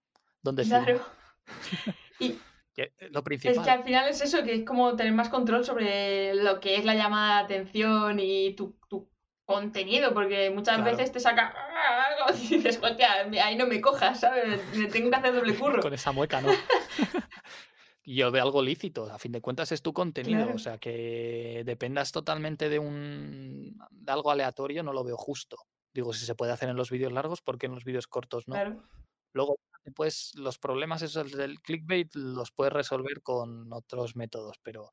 donde Claro. Y es lo es que principal. al final es eso, que es como tener más control sobre lo que es la llamada de atención y tu, tu contenido, porque muchas Claro. veces te saca y dices, hostia, ahí no me cojas, ¿sabes? Me tengo que hacer doble curro. Con esa mueca, ¿no? Yo de algo lícito, a fin de cuentas es tu contenido, Claro. o sea que dependas totalmente de un de algo aleatorio, no lo veo justo. Digo, si se puede hacer en los vídeos largos, ¿por qué en los vídeos cortos no? Claro. Luego, pues los problemas esos del clickbait los puedes resolver con otros métodos, pero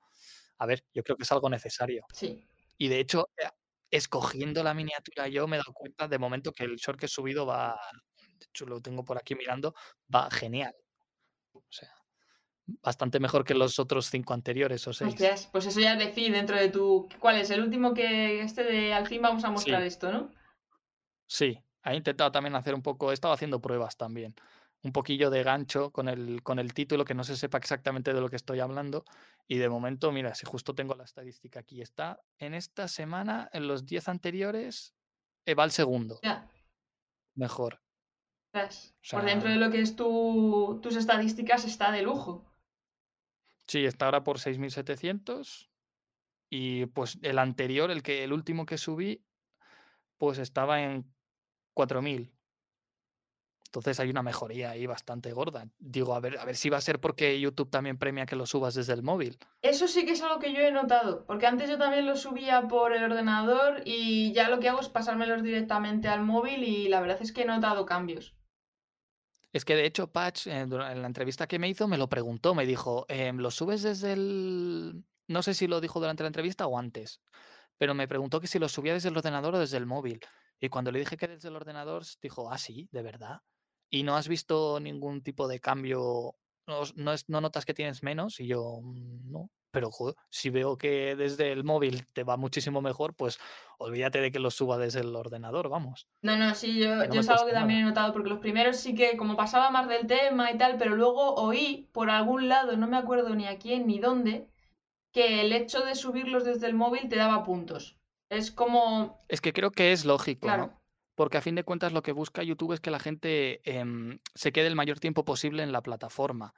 a ver, yo creo que es algo necesario. Sí. Y de hecho, eh, escogiendo la miniatura yo me he dado cuenta de momento que el short que he subido va, de hecho lo tengo por aquí mirando, va genial. O sea, bastante mejor que los otros cinco anteriores o seis. Hostias, pues eso ya decir dentro de tu... ¿Cuál es? El último que este de al fin vamos a mostrar Sí. esto, ¿no? Sí, he intentado también hacer un poco, he estado haciendo pruebas también, un poquillo de gancho con el, con el título, que no se sepa exactamente de lo que estoy hablando. Y de momento, mira, si justo tengo la estadística aquí, está en esta semana, en los 10 anteriores, eh, va el segundo, Ya. mejor. O Por dentro de lo que es tu, tus estadísticas está de lujo. Sí, está ahora por 6.700 y pues el anterior, el que el último que subí, pues estaba en 4.000. Entonces hay una mejoría ahí bastante gorda. Digo, a ver, a ver si va a ser porque YouTube también premia que lo subas desde el móvil. Eso sí que es algo que yo he notado, porque antes yo también lo subía por el ordenador y ya lo que hago es pasármelos directamente al móvil y la verdad es que he notado cambios. Es que de hecho Patch, eh, en la entrevista que me hizo, me lo preguntó, me dijo, em, ¿lo subes desde el... No sé si lo dijo durante la entrevista o antes, pero me preguntó que si lo subía desde el ordenador o desde el móvil. Y cuando le dije que desde el ordenador, dijo, ah, sí, de verdad. ¿Y no has visto ningún tipo de cambio? ¿No, no, no notas que tienes menos? Y yo, "Mm, no. Pero joder, si veo que desde el móvil te va muchísimo mejor, pues olvídate de que lo suba desde el ordenador, vamos. No, no, sí, yo, no yo es algo que también he notado, porque los primeros sí que como pasaba más del tema y tal, pero luego oí por algún lado, no me acuerdo ni a quién ni dónde, que el hecho de subirlos desde el móvil te daba puntos. Es como, Es que creo que es lógico, claro, ¿no? Porque a fin de cuentas lo que busca YouTube es que la gente em, se quede el mayor tiempo posible en la plataforma.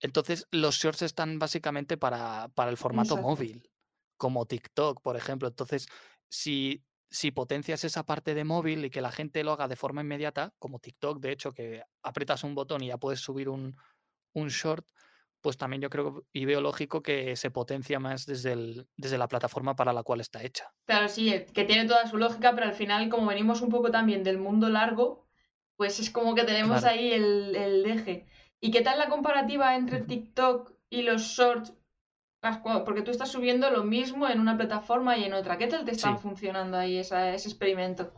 Entonces los shorts están básicamente para, para el formato exacto. móvil, como TikTok, por ejemplo. Entonces, si, si potencias esa parte de móvil y que la gente lo haga de forma inmediata, como TikTok, de hecho, que aprietas un botón y ya puedes subir un, un short, pues también yo creo y veo lógico que se potencia más desde, el, desde la plataforma para la cual está hecha. Claro, sí, eh, que tiene toda su lógica, pero al final, como venimos un poco también del mundo largo, pues es como que tenemos Claro. ahí el, el eje. ¿Y qué tal la comparativa entre. TikTok y los shorts? Porque tú estás subiendo lo mismo en una plataforma y en otra. ¿Qué tal te están Sí. funcionando ahí esa- ese experimento?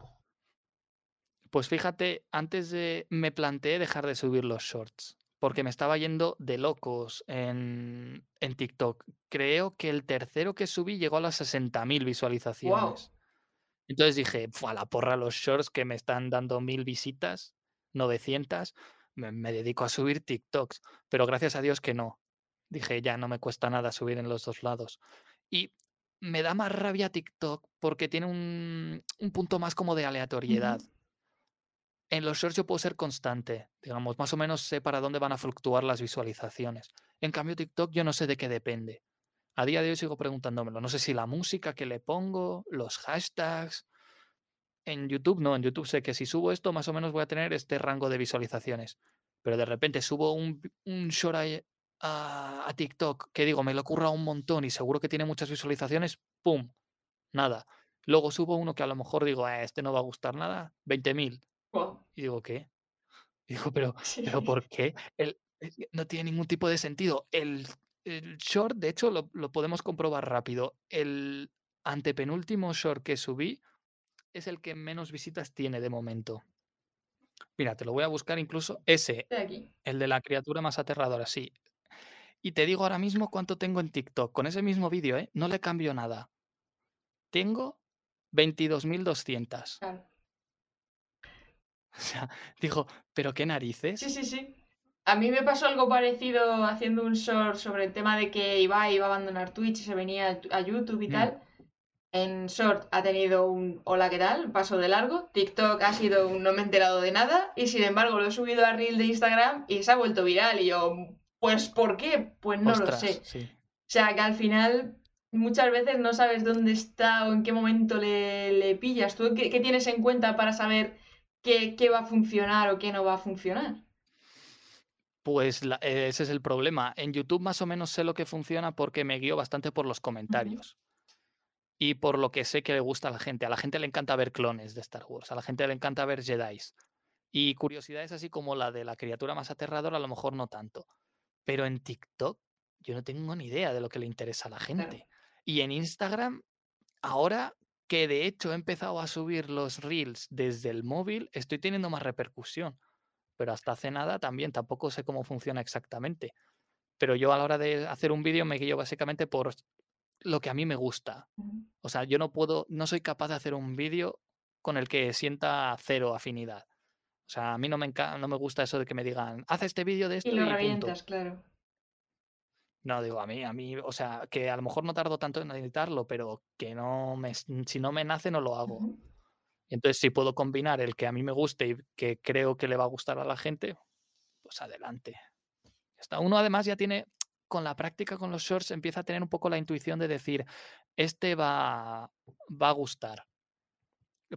Pues fíjate, antes de me planteé dejar de subir los shorts, porque me estaba yendo de locos en, en TikTok. Creo que el tercero que subí llegó a las 60.000 ¡Wow! visualizaciones. Entonces dije, "Fua, a la porra los shorts que me están dando mil visitas, 900, me, me dedico a subir TikToks. Pero gracias a Dios que no. Dije, ya no me cuesta nada subir en los dos lados. Y me da más rabia TikTok porque tiene un, un punto más como de aleatoriedad. En los shorts yo puedo ser constante, digamos, más o menos sé para dónde van a fluctuar las visualizaciones. En cambio, TikTok yo no sé de qué depende. A día de hoy sigo preguntándomelo. No sé si la música que le pongo, los hashtags. En YouTube no, en YouTube sé que si subo esto, más o menos voy a tener este rango de visualizaciones. Pero de repente subo un, un short a, a TikTok que digo, me lo ocurra un montón y seguro que tiene muchas visualizaciones, ¡pum! Nada. Luego subo uno que a lo mejor digo, "Eh, este no va a gustar nada, 20.000. ¡Wow! Y digo, ¿qué? Y digo, pero, Sí. pero ¿por qué? El, no tiene ningún tipo de sentido. El, el short, de hecho, lo, lo podemos comprobar rápido. El antepenúltimo short que subí es el que menos visitas tiene de momento. Mira, te lo voy a buscar incluso ese, aquí. el de la criatura más aterradora, sí. Y te digo ahora mismo cuánto tengo en TikTok. Con ese mismo vídeo, ¿eh? No le cambio nada. Tengo 22.200. Claro. O sea, digo, ¿pero qué narices? Sí, sí, sí. A mí me pasó algo parecido haciendo un short sobre el tema de que Ibai iba a abandonar Twitch y se venía a YouTube y Mm. tal. En short ha tenido un hola, ¿qué tal? Paso de largo. TikTok ha sido un no me he enterado de nada. Y sin embargo lo he subido a Reel de Instagram y se ha vuelto viral. Y yo, pues, ¿por qué? Pues no lo sé. sí. O sea, que al final muchas veces no sabes dónde está o en qué momento le, le pillas. ¿Tú qué, qué tienes en cuenta para saber qué, qué va a funcionar o qué no va a funcionar? Pues la- eh, ese es el problema. En YouTube más o menos sé lo que funciona porque me guío bastante por los comentarios y por lo que sé que le gusta a la gente. A la gente le encanta ver clones de Star Wars, a la gente le encanta ver Jedis. Y curiosidades así como la de la criatura más aterradora, a lo mejor no tanto. Pero en TikTok yo no tengo ni idea de lo que le interesa a la gente. Y en Instagram, ahora que de hecho he empezado a subir los reels desde el móvil, estoy teniendo más repercusión. Pero hasta hace nada también tampoco sé cómo funciona exactamente. Pero yo a la hora de hacer un vídeo me guío básicamente por lo que a mí me gusta. O sea, yo no puedo, no soy capaz de hacer un vídeo con el que sienta cero afinidad. O sea, a mí no me, no me gusta eso de que me digan, haz este vídeo de esto Y y, lo punto. revientas, claro. No, digo, a mí, a mí, o sea, que a lo mejor no tardo tanto en editarlo, pero que no me, si no me nace, no lo hago. Entonces, si puedo combinar el que a mí me guste y que creo que le va a gustar a la gente, pues adelante. Ya está. Uno además ya tiene, con la práctica con los shorts, empieza a tener un poco la intuición de decir, este va, va a gustar.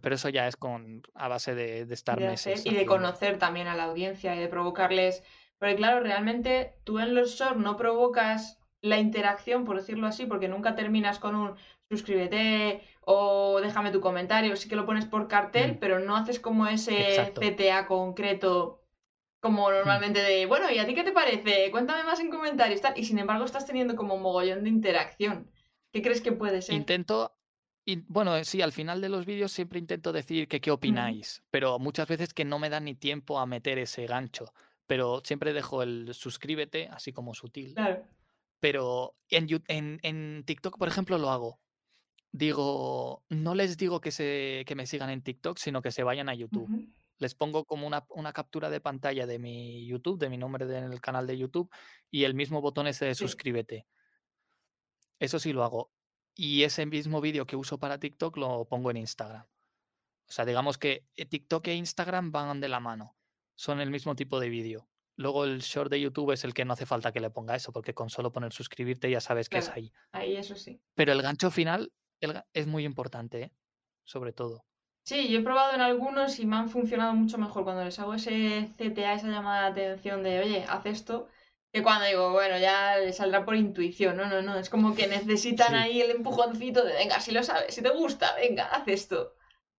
Pero eso ya es con a base de, de estar de hacer meses y de conocer también a la audiencia y de provocarles. Porque claro, realmente tú en los shorts no provocas la interacción, por decirlo así, porque nunca terminas con un suscríbete o déjame tu comentario. Sí que lo pones por cartel, Mm. pero no haces como ese Exacto. CTA concreto como normalmente de, bueno, ¿y a ti qué te parece? Cuéntame más en comentarios, tal. Y sin embargo estás teniendo como un mogollón de interacción. ¿Qué crees que puede ser? Intento, Y bueno, eh, sí, al final de los vídeos siempre intento decir que qué opináis, pero muchas veces que no me da ni tiempo a meter ese gancho. Pero siempre dejo el suscríbete, así como sutil. Claro. Pero en, en, en TikTok, por ejemplo, lo hago. Digo, no les digo que, se, que me sigan en TikTok, sino que se vayan a YouTube. Les pongo como una, una captura de pantalla de mi YouTube, de mi nombre del canal de YouTube, y el mismo botón ese de Sí. suscríbete. Eso sí lo hago. Y ese mismo vídeo que uso para TikTok lo pongo en Instagram. O sea, digamos que eh, TikTok e Instagram van de la mano. Son el mismo tipo de vídeo. Luego el short de YouTube es el que no hace falta que le ponga eso, porque con solo poner suscribirte ya sabes que es ahí. Ahí eso sí. Pero el gancho final el es muy importante, ¿eh? sobre todo. Sí, yo he probado en algunos y me han funcionado mucho mejor cuando les hago ese CTA, esa llamada de atención de, oye, haz esto, que cuando digo, bueno, ya le saldrá por intuición. No, no, no. Es como que necesitan Sí. ahí el empujoncito de, venga, si lo sabes, si te gusta, venga, haz esto.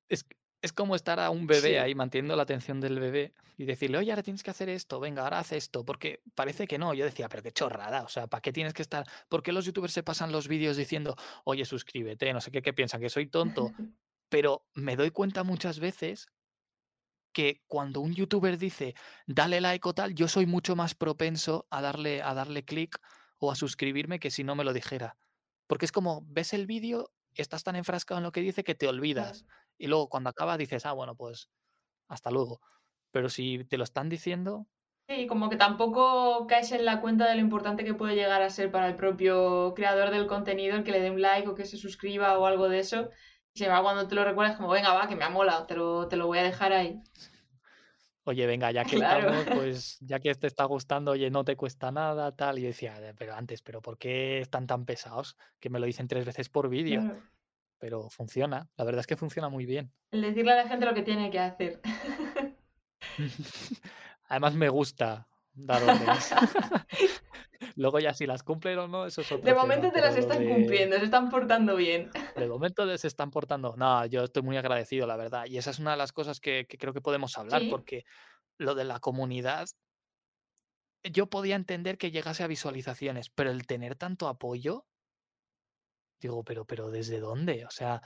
Es, es como estar a un bebé Sí. ahí manteniendo la atención del bebé y decirle, oye, ahora tienes que hacer esto, venga, ahora haz esto, porque parece que no. Yo decía, pero qué chorrada, o sea, ¿para qué tienes que estar? ¿Por qué los youtubers se pasan los vídeos diciendo, oye, suscríbete, no sé qué, qué piensan, que soy tonto? Pero me doy cuenta muchas veces que cuando un youtuber dice, dale like o tal, yo soy mucho más propenso a darle, a darle clic o a suscribirme que si no me lo dijera. Porque es como, ves el vídeo, estás tan enfrascado en lo que dice que te olvidas. Y luego cuando acaba dices, ah, bueno, pues hasta luego. Pero si te lo están diciendo, Sí, como que tampoco caes en la cuenta de lo importante que puede llegar a ser para el propio creador del contenido el que le dé un like o que se suscriba o algo de eso. Se va cuando te lo recuerdas como, venga, va, que me ha molado, te lo, te lo voy a dejar ahí. oye, venga, ya que Claro. estamos, pues ya que te está gustando, oye, no te cuesta nada, tal. Y yo decía, "Eh, pero antes, pero ¿por qué están tan pesados? Que me lo dicen tres veces por vídeo. Claro. Pero funciona, la verdad es que funciona muy bien. El decirle a la gente lo que tiene que hacer. Además me gusta dar órdenes. Luego ya si las cumplen o no, eso es otro De tema, momento te las están de- cumpliendo, se están portando bien. De momento se están portando. No, yo estoy muy agradecido, la verdad. Y esa es una de las cosas que, que creo que podemos hablar, Sí. porque lo de la comunidad, yo podía entender que llegase a visualizaciones, pero el tener tanto apoyo, digo, pero, pero ¿desde dónde? O sea,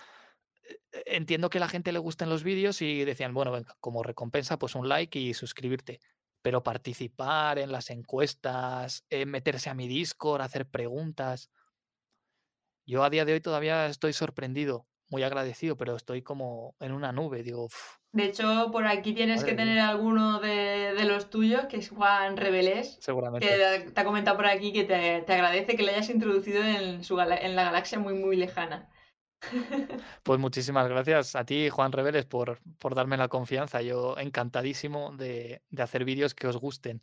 eh, eh, entiendo que a la gente le gusten los vídeos y decían, bueno, venga, como recompensa, pues un like y suscribirte. Pero participar en las encuestas, eh, meterse a mi Discord, hacer preguntas. Yo a día de hoy todavía estoy sorprendido, muy agradecido, pero estoy como en una nube. Digo, "Uf, De hecho, por aquí tienes que tener alguno de, de los tuyos, que es Juan Rebelés, que te ha comentado por aquí que te, te agradece que le hayas introducido en, su en la galaxia muy, muy lejana. Pues muchísimas gracias a ti, Juan Reveles, por, por darme la confianza. Yo encantadísimo de, de hacer vídeos que os gusten.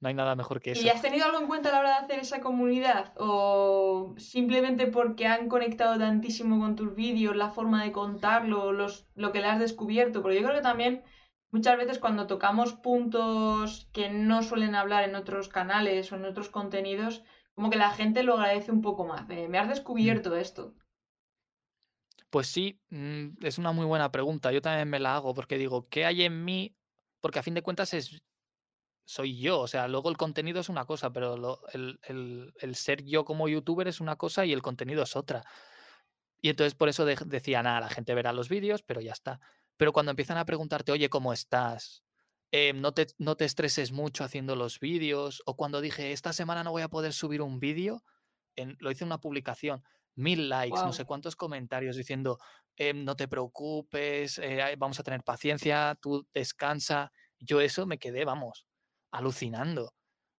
No hay nada mejor que eso. ¿Y has tenido algo en cuenta a la hora de hacer esa comunidad? ¿O simplemente porque han conectado tantísimo con tus vídeos, la forma de contarlo, los, lo que le has descubierto? Porque yo creo que también muchas veces cuando tocamos puntos que no suelen hablar en otros canales o en otros contenidos, como que la gente lo agradece un poco más. me has descubierto esto. Pues sí, mm, es una muy buena pregunta. Yo también me la hago porque digo, ¿qué hay en mí? Porque a fin de cuentas es soy yo. O sea, luego el contenido es una cosa, pero lo- el, el- ser yo como youtuber es una cosa y el contenido es otra. Y entonces por eso de- decía, nada, la gente verá los vídeos, pero ya está. Pero cuando empiezan a preguntarte, oye, ¿cómo estás? Eh, no te, no te estreses mucho haciendo los vídeos. O cuando dije, esta semana no voy a poder subir un vídeo, en- lo hice en una publicación, mil likes, no sé cuántos comentarios diciendo, "Em, no te preocupes, eh, vamos a tener paciencia, tú descansa. Yo eso me quedé, vamos, alucinando.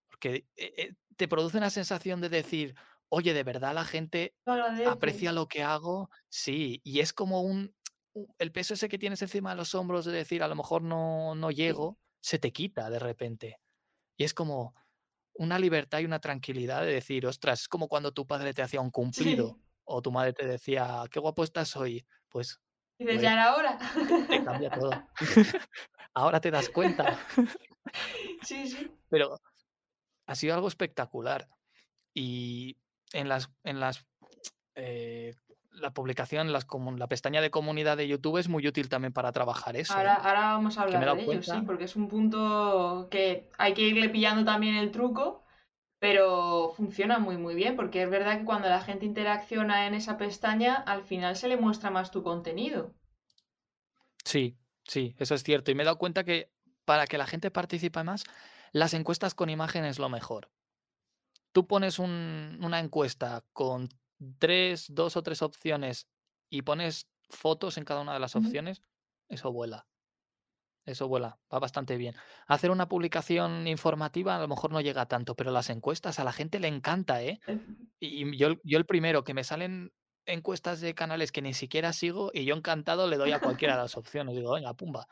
Porque eh, eh, te produce una sensación de decir, oye, de verdad la gente Lo aprecia lo que hago, sí, y es como un, el peso ese que tienes encima de los hombros de decir, a lo mejor no, no llego, se te quita de repente. Y es como una libertad y una tranquilidad de decir, ostras, es como cuando tu padre te hacía un cumplido Sí. O tu madre te decía, qué guapo estás hoy, pues Dices, Pues, ya era hora. te cambia todo. Ahora te das cuenta, Sí, sí. pero ha sido algo espectacular. Y en las, en las eh, la publicación, las la pestaña de comunidad de YouTube es muy útil también para trabajar eso. ¿eh? Ahora, ahora vamos a hablar de ello, sí, porque es un punto que hay que irle pillando también el truco, pero funciona muy muy bien porque es verdad que cuando la gente interacciona en esa pestaña, al final se le muestra más tu contenido. Sí, sí, eso es cierto. Y me he dado cuenta que para que la gente participe más, las encuestas con imagen es lo mejor. Tú pones una encuesta con tres, dos o tres opciones y pones fotos en cada una de las opciones, eso vuela. Eso vuela, va bastante bien. Hacer una publicación informativa a lo mejor no llega tanto, pero las encuestas a la gente le encanta, ¿eh? Y yo, yo el primero, que me salen encuestas de canales que ni siquiera sigo y yo encantado le doy a cualquiera de las opciones. Digo, venga, pumba.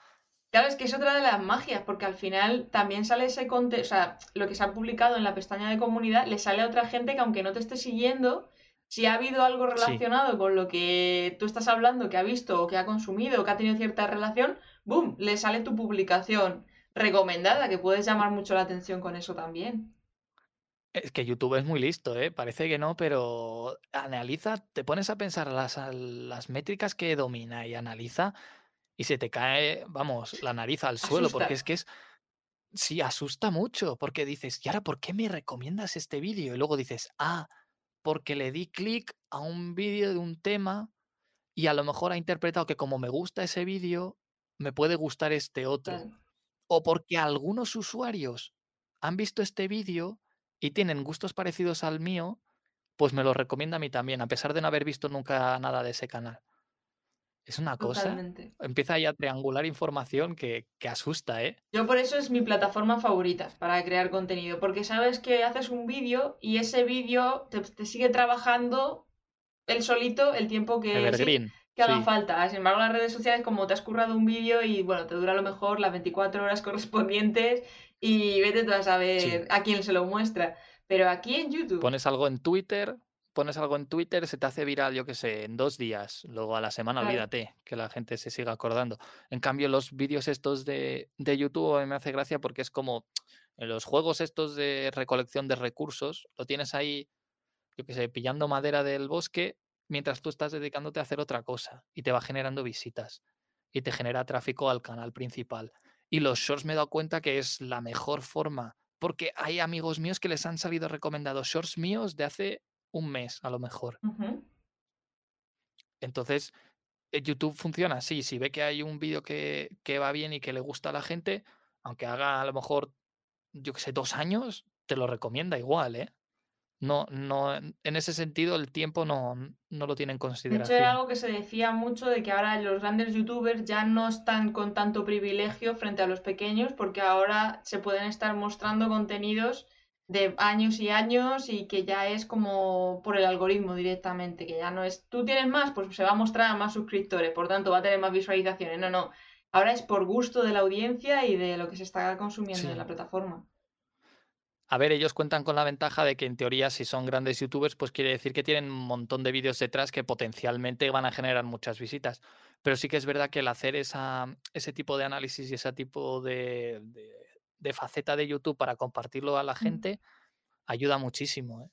Claro, es que es otra de las magias, porque al final también sale ese contenido, o sea, lo que se ha publicado en la pestaña de comunidad le sale a otra gente que aunque no te esté siguiendo, si ha habido algo relacionado con lo que tú estás hablando, que ha visto o que ha consumido o que ha tenido cierta relación, ¡boom! Le sale tu publicación recomendada, que puedes llamar mucho la atención con eso también. Es que YouTube es muy listo, ¿eh? Parece que no, pero analiza, te pones a pensar las, las métricas que domina y analiza y se te cae, vamos, la nariz al suelo, porque es que es... Sí, asusta mucho, porque dices, ¿y ahora por qué me recomiendas este vídeo? Y luego dices, ah, porque le di clic a un vídeo de un tema y a lo mejor ha interpretado que como me gusta ese vídeo, me puede gustar este otro. O porque algunos usuarios han visto este vídeo y tienen gustos parecidos al mío, pues me lo recomienda a mí también, a pesar de no haber visto nunca nada de ese canal. Es una cosa. Empieza ya a triangular información que, asusta, ¿eh? Yo por eso es mi plataforma favorita para crear contenido, porque sabes que haces un vídeo y ese vídeo te, sigue trabajando el solito el tiempo que, que haga falta. Sin embargo, las redes sociales, como te has currado un vídeo y bueno, te dura a lo mejor las 24 horas correspondientes y vete tú a saber a quién se lo muestra. Pero aquí en YouTube. Pones algo en Twitter, pones algo en Twitter, se te hace viral, yo qué sé, en dos días, luego a la semana, olvídate, que la gente se siga acordando. En cambio, los vídeos estos de, de YouTube me hace gracia porque es como en los juegos estos de recolección de recursos, lo tienes ahí, yo qué sé, pillando madera del bosque mientras tú estás dedicándote a hacer otra cosa y te va generando visitas y te genera tráfico al canal principal. Y los shorts me he dado cuenta que es la mejor forma, porque hay amigos míos que les han salido recomendados shorts míos de hace un mes a lo mejor. Entonces, eh, YouTube funciona así. Si ve que hay un vídeo que, va bien y que le gusta a la gente, aunque haga a lo mejor, yo que sé, dos años, te lo recomienda igual, ¿eh? No, no, en ese sentido el tiempo no, no lo tiene en consideración. De hecho, algo que se decía mucho de que ahora los grandes youtubers ya no están con tanto privilegio frente a los pequeños porque ahora se pueden estar mostrando contenidos de años y años y que ya es como por el algoritmo directamente, que ya no es, tú tienes más, pues se va a mostrar a más suscriptores, por tanto va a tener más visualizaciones. No, no, ahora es por gusto de la audiencia y de lo que se está consumiendo en la plataforma. A ver, ellos cuentan con la ventaja de que en teoría si son grandes youtubers, pues quiere decir que tienen un montón de vídeos detrás que potencialmente van a generar muchas visitas. Pero sí que es verdad que el hacer esa, ese tipo de análisis y ese tipo de de faceta de YouTube para compartirlo a la gente, ayuda muchísimo. ¿eh?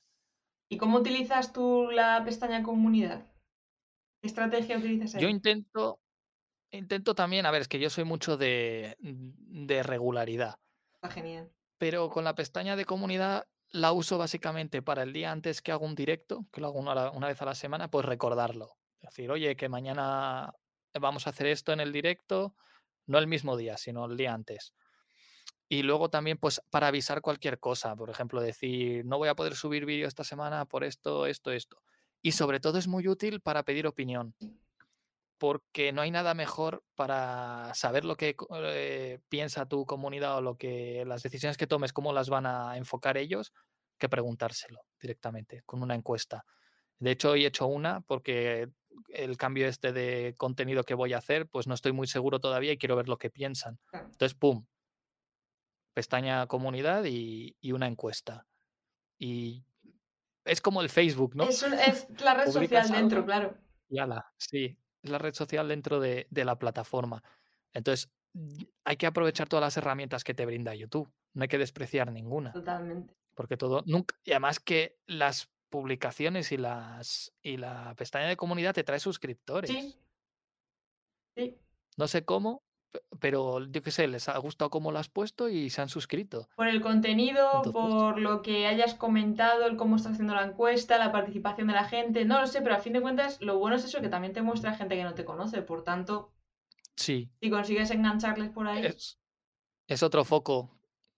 ¿Y cómo utilizas tú la pestaña comunidad? ¿Qué estrategia utilizas ahí? Yo intento, intento también, a ver, es que yo soy mucho de, de regularidad. Está genial. Pero con la pestaña de comunidad la uso básicamente para el día antes que hago un directo, que lo hago una, vez a la semana, pues recordarlo. Es decir, oye, que mañana vamos a hacer esto en el directo, no el mismo día, sino el día antes. Y luego también, pues, para avisar cualquier cosa, por ejemplo, decir, no voy a poder subir vídeo esta semana por esto, esto, esto. Y sobre todo es muy útil para pedir opinión, porque no hay nada mejor para saber lo que eh, piensa tu comunidad o lo que las decisiones que tomes, cómo las van a enfocar ellos, que preguntárselo directamente con una encuesta. De hecho, hoy he hecho una porque el cambio este de contenido que voy a hacer, pues no estoy muy seguro todavía y quiero ver lo que piensan. Entonces, pum, pestaña comunidad y, una encuesta. Y es como el Facebook, ¿no? Es, la red social dentro, claro. Y sí, es la red social dentro de, la plataforma. Entonces, hay que aprovechar todas las herramientas que te brinda YouTube. No hay que despreciar ninguna. Totalmente. Porque todo, nunca, y además que las publicaciones y las y la pestaña de comunidad te trae suscriptores. Sí. Sí. No sé cómo, pero yo qué sé, les ha gustado cómo lo has puesto y se han suscrito. Por el contenido, Entonces- por lo que hayas comentado, el cómo estás haciendo la encuesta, la participación de la gente, no lo sé, pero a fin de cuentas lo bueno es eso, que también te muestra gente que no te conoce, por tanto, Sí, si consigues engancharles por ahí, es, es otro foco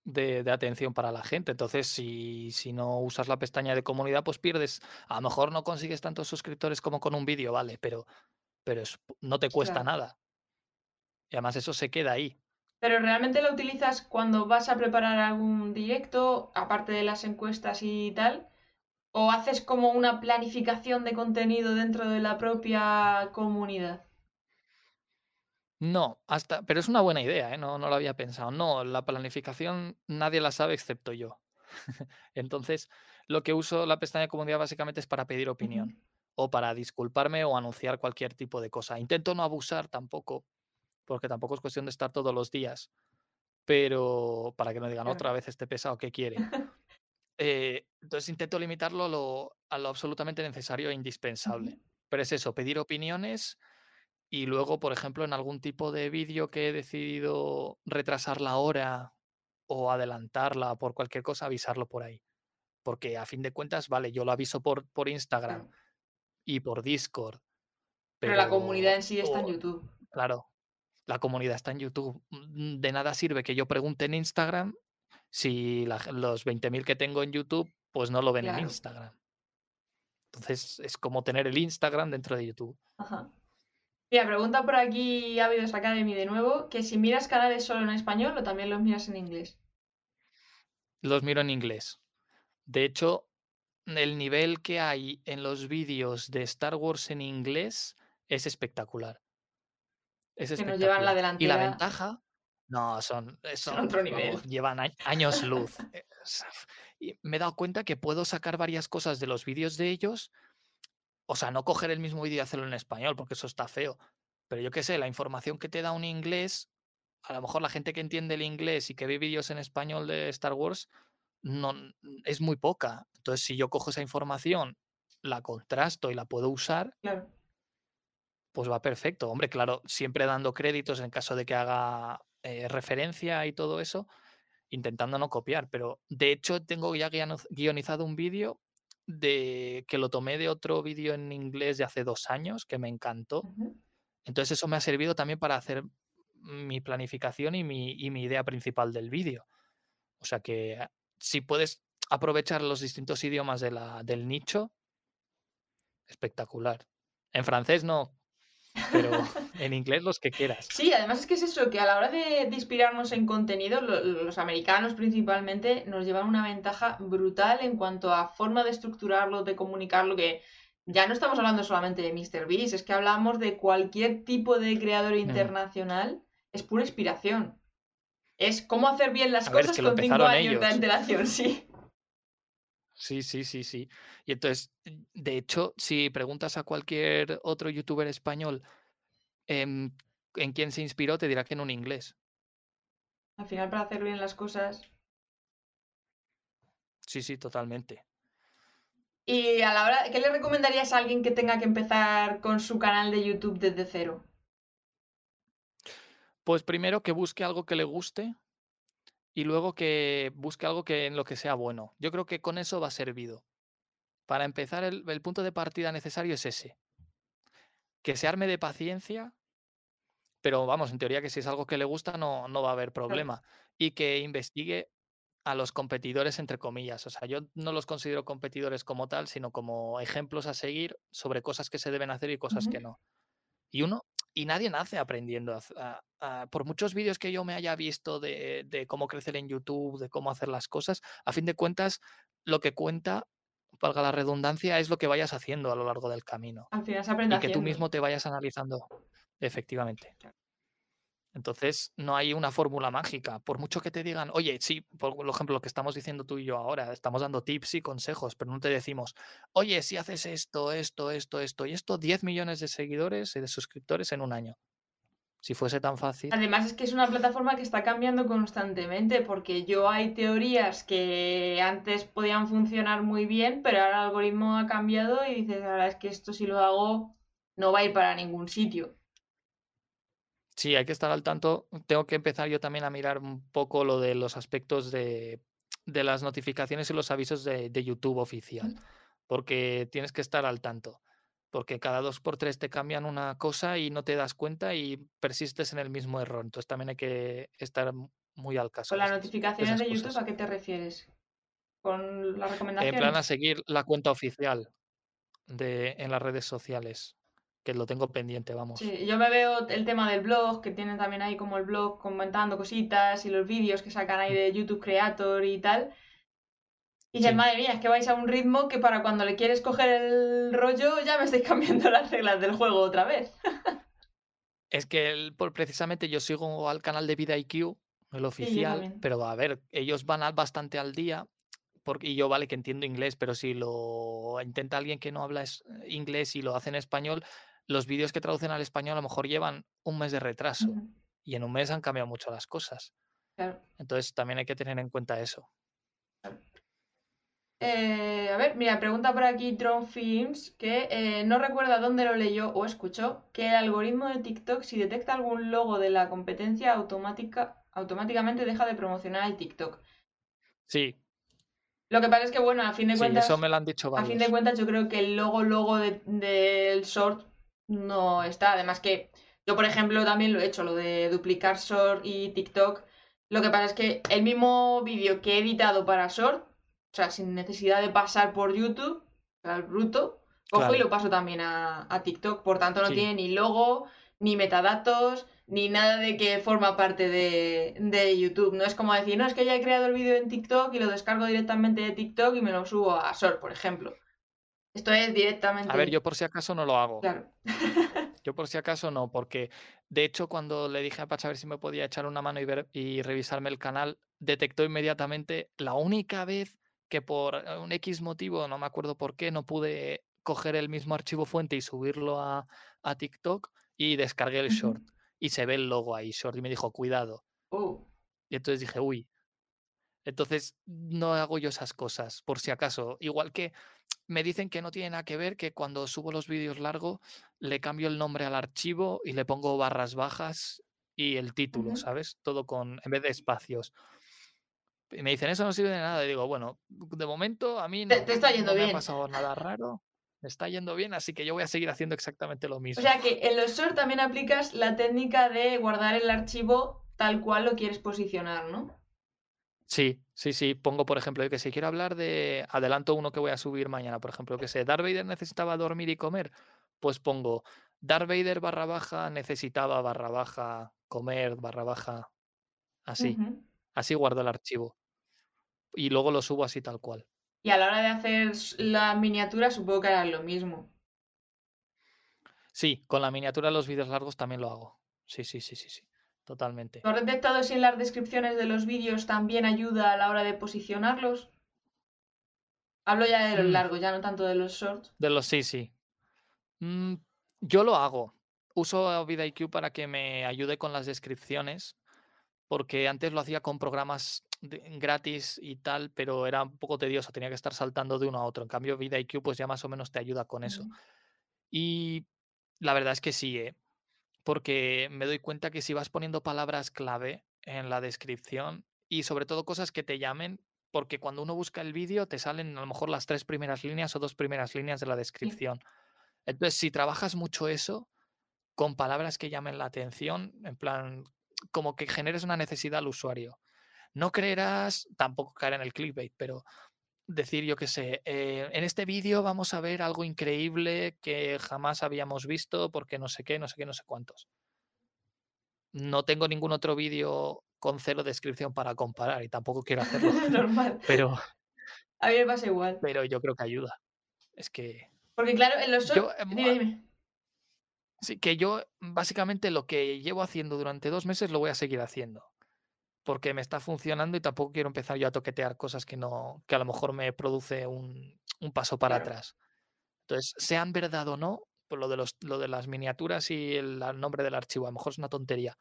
de, de atención para la gente. Entonces, si, si no usas la pestaña de comunidad, pues pierdes. A lo mejor no consigues tantos suscriptores como con un vídeo, vale, pero, pero es- no te cuesta Claro. nada. Y además eso se queda ahí. pero realmente lo utilizas cuando vas a preparar algún directo, aparte de las encuestas y tal, o haces como una planificación de contenido dentro de la propia comunidad. No, hasta, pero es una buena idea, ¿eh? No, no lo había pensado. No, la planificación nadie la sabe excepto yo. Entonces, lo que uso la pestaña de comunidad básicamente es para pedir opinión o para disculparme o anunciar cualquier tipo de cosa. Intento no abusar tampoco, porque tampoco es cuestión de estar todos los días, pero para que no digan Claro. otra vez este pesado que quiere. Eh, entonces intento limitarlo a lo, a lo absolutamente necesario e indispensable. Pero es eso, pedir opiniones y luego, por ejemplo, en algún tipo de vídeo que he decidido retrasar la hora o adelantarla por cualquier cosa, avisarlo por ahí. Porque a fin de cuentas, vale, yo lo aviso por, por Instagram y por Discord. Pero la comunidad en sí está en YouTube. Claro, la comunidad está en YouTube. Mm, De nada sirve que yo pregunte en Instagram si la los 20.000 que tengo en YouTube, pues no lo ven en. Instagram. Entonces es como tener el Instagram dentro de YouTube. Ajá. Mira, pregunta por aquí Avidos Academy de nuevo, que si miras canales solo en español o también los miras en inglés. Los miro en inglés. De hecho, el nivel que hay en los vídeos de Star Wars en inglés es espectacular. Es Que nos llevan la espectacular. Y la delantera. ventaja, no, son, son otro vamos, llevan años luz. Eh, Y me he dado cuenta que puedo sacar varias cosas de los vídeos de ellos. O sea, no coger el mismo vídeo y hacerlo en español, porque eso está feo. Pero yo qué sé, la información que te da un inglés, a lo mejor la gente que entiende el inglés y que ve vídeos en español de Star Wars, no es muy poca. Entonces, si yo cojo esa información, la contrasto y la puedo usar, Claro. Pues va perfecto. Hombre, claro, siempre dando créditos en caso de que haga eh, referencia y todo eso, intentando no copiar. Pero de hecho, tengo ya guionizado un vídeo de que lo tomé de otro vídeo en inglés de hace dos años, que me encantó. Entonces, eso me ha servido también para hacer mi planificación y mi, y mi idea principal del vídeo. O sea que si puedes aprovechar los distintos idiomas de la, del nicho, espectacular. En francés no, pero en inglés los que quieras. Sí, además es que es eso, que a la hora de, de inspirarnos en contenido, lo- los americanos principalmente nos llevan una ventaja brutal en cuanto a forma de estructurarlo, de comunicarlo, que ya no estamos hablando solamente de MrBeast, es que hablamos de cualquier tipo de creador Mm. internacional, es pura inspiración. Es cómo hacer bien las A ver, es cosas que con cinco años de ellos. antelación, sí. Sí, sí, sí, sí. Y entonces, de hecho, si preguntas a cualquier otro youtuber español em, en quién se inspiró, te dirá que en un inglés. Al final, para hacer bien las cosas. Sí, sí, totalmente. Y a la hora, ¿qué le recomendarías a alguien que tenga que empezar con su canal de YouTube desde cero? Pues primero que busque algo que le guste y luego que busque algo que en lo que sea bueno. Yo creo que con eso va servido. Para empezar, el, el punto de partida necesario es ese. Que se arme de paciencia, pero vamos, en teoría que si es algo que le gusta no, no va a haber problema. Y que investigue a los competidores, entre comillas. O sea, yo no los considero competidores como tal, sino como ejemplos a seguir sobre cosas que se deben hacer y cosas que no. Y uno, y nadie nace aprendiendo. a hac- a- a- por muchos vídeos que yo me haya visto de, de cómo crecer en YouTube, de cómo hacer las cosas, a fin de cuentas, lo que cuenta, valga la redundancia, es lo que vayas haciendo a lo largo del camino. Al final se aprende Y que tú mismo te vayas analizando. Efectivamente. Entonces, no hay una fórmula mágica. Por mucho que te digan, oye, sí, por ejemplo, lo que estamos diciendo tú y yo ahora, estamos dando tips y consejos, pero no te decimos, oye, si haces esto, esto, esto, esto y esto, 10 millones de seguidores y de suscriptores en un año. Si fuese tan fácil. Además es que es una plataforma que está cambiando constantemente porque yo hay teorías que antes podían funcionar muy bien, pero ahora el algoritmo ha cambiado y dices, ahora es que esto si lo hago no va a ir para ningún sitio. Sí, hay que estar al tanto. Tengo que empezar yo también a mirar un poco lo de los aspectos de, de las notificaciones y los avisos de, de YouTube oficial, porque tienes que estar al tanto, porque cada dos por tres te cambian una cosa y no te das cuenta y persistes en el mismo error. Entonces también hay que estar muy al caso Con las notificaciones de YouTube, cosas. ¿a qué te refieres? ¿Con las En plan a recomendaciones? seguir la cuenta oficial de, en las redes sociales, que lo tengo pendiente, vamos. Sí, yo me veo el tema del blog, que tienen también ahí como el blog comentando cositas y los vídeos que sacan ahí de YouTube Creator y tal. Y dices, Sí. madre mía, es que vais a un ritmo que para cuando le quieres coger el rollo ya me estáis cambiando las reglas del juego otra vez. Es que el- por, precisamente yo sigo al canal de Vida IQ, el oficial, pero a ver, ellos van al- bastante al día, porque, y yo vale que entiendo inglés, pero si lo intenta alguien que no habla es- inglés y lo hace en español, los vídeos que traducen al español a lo mejor llevan un mes de retraso y en un mes han cambiado mucho las cosas. Claro. Entonces también hay que tener en cuenta eso. Eh, a ver, mira, pregunta por aquí Drone Films, que eh, no recuerda dónde lo leyó o escuchó, que el algoritmo de TikTok, si detecta algún logo de la competencia, automática, automáticamente deja de promocionar el TikTok. Sí, Lo que pasa es que, bueno, a fin de sí, cuentas, eso me lo han dicho a fin de cuentas, yo creo que el logo, logo de- del short no está. Además que yo, por ejemplo, también lo he hecho, lo de duplicar short y TikTok. Lo que pasa es que el mismo vídeo que he editado para short, o sea, sin necesidad de pasar por YouTube, al bruto, cojo y lo paso también a, a TikTok. Por tanto, no Sí. tiene ni logo, ni metadatos, ni nada de que forma parte de, de YouTube. No es como decir, no, es que ya he creado el vídeo en TikTok y lo descargo directamente de TikTok y me lo subo a Short, por ejemplo. Esto es directamente. A ver, yo por si acaso no lo hago. Claro. Yo por si acaso no, porque de hecho cuando le dije a Pacha a ver si me podía echar una mano y, ver, y revisarme el canal, detectó inmediatamente la única vez que por eh, un X motivo, no me acuerdo por qué, no pude coger el mismo archivo fuente y subirlo a, a TikTok y descargué el short. Y se ve el logo ahí, short, y me dijo, cuidado. Oh, Y entonces dije, uy. Entonces no hago yo esas cosas, por si acaso. Igual que me dicen que no tiene nada que ver, que cuando subo los vídeos largos le cambio el nombre al archivo y le pongo barras bajas y el título. ¿sabes? Todo con, en vez de espacios. Y me dicen, eso no sirve de nada. Y digo, bueno, de momento a mí no, te está yendo no me ha pasado nada raro. Me está yendo bien, así que yo voy a seguir haciendo exactamente lo O mismo. sea que en los short también aplicas la técnica de guardar el archivo tal cual lo quieres posicionar, ¿no? Sí, sí, sí. Pongo, por ejemplo, yo que si quiero hablar de. Adelanto uno que voy a subir mañana, por ejemplo, que sé, Darth Vader necesitaba dormir y comer. Pues pongo Darth Vader barra baja necesitaba barra baja comer barra baja. Así. Así guardo el archivo. Y luego lo subo así tal cual. Y a la hora de hacer la miniatura supongo que harás lo mismo. Sí, con la miniatura de los vídeos largos también lo hago. Sí, sí, sí, sí, sí. Totalmente. ¿Tú has detectado si en las descripciones de los vídeos también ayuda a la hora de posicionarlos? Hablo ya de los Mm. largos, ya no tanto de los shorts. De los sí, sí. Mm, yo lo hago. Uso VidIQ para que me ayude con las descripciones, porque antes lo hacía con programas de- gratis y tal, pero era un poco tedioso, tenía que estar saltando de uno a otro. En cambio, VidIQ pues ya más o menos te ayuda con eso. Ujú. Y la verdad es que sí, ¿eh? Porque me doy cuenta que si vas poniendo palabras clave en la descripción y sobre todo cosas que te llamen, porque cuando uno busca el vídeo te salen a lo mejor las tres primeras líneas o dos primeras líneas de la descripción. Entonces, si trabajas mucho eso con palabras que llamen la atención, en plan, como que generes una necesidad al usuario. No creerás, tampoco caer en el clickbait, pero decir, yo qué sé, eh, en este vídeo vamos a ver algo increíble que jamás habíamos visto porque no sé qué, no sé qué, no sé cuántos. No tengo ningún otro vídeo con cero descripción para comparar y tampoco quiero hacerlo, Normal. pero, A mí me pasa igual. pero yo creo que ayuda. Es que Porque claro, en los Yo, Dime, dime. Sí, que yo básicamente lo que llevo haciendo durante dos meses lo voy a seguir haciendo. Porque me está funcionando y tampoco quiero empezar yo a toquetear cosas que no, que a lo mejor me produce un, un paso para Claro. atrás. Entonces, sean verdad o no, pues lo de los, lo de las miniaturas y el, el nombre del archivo, a lo mejor es una tontería.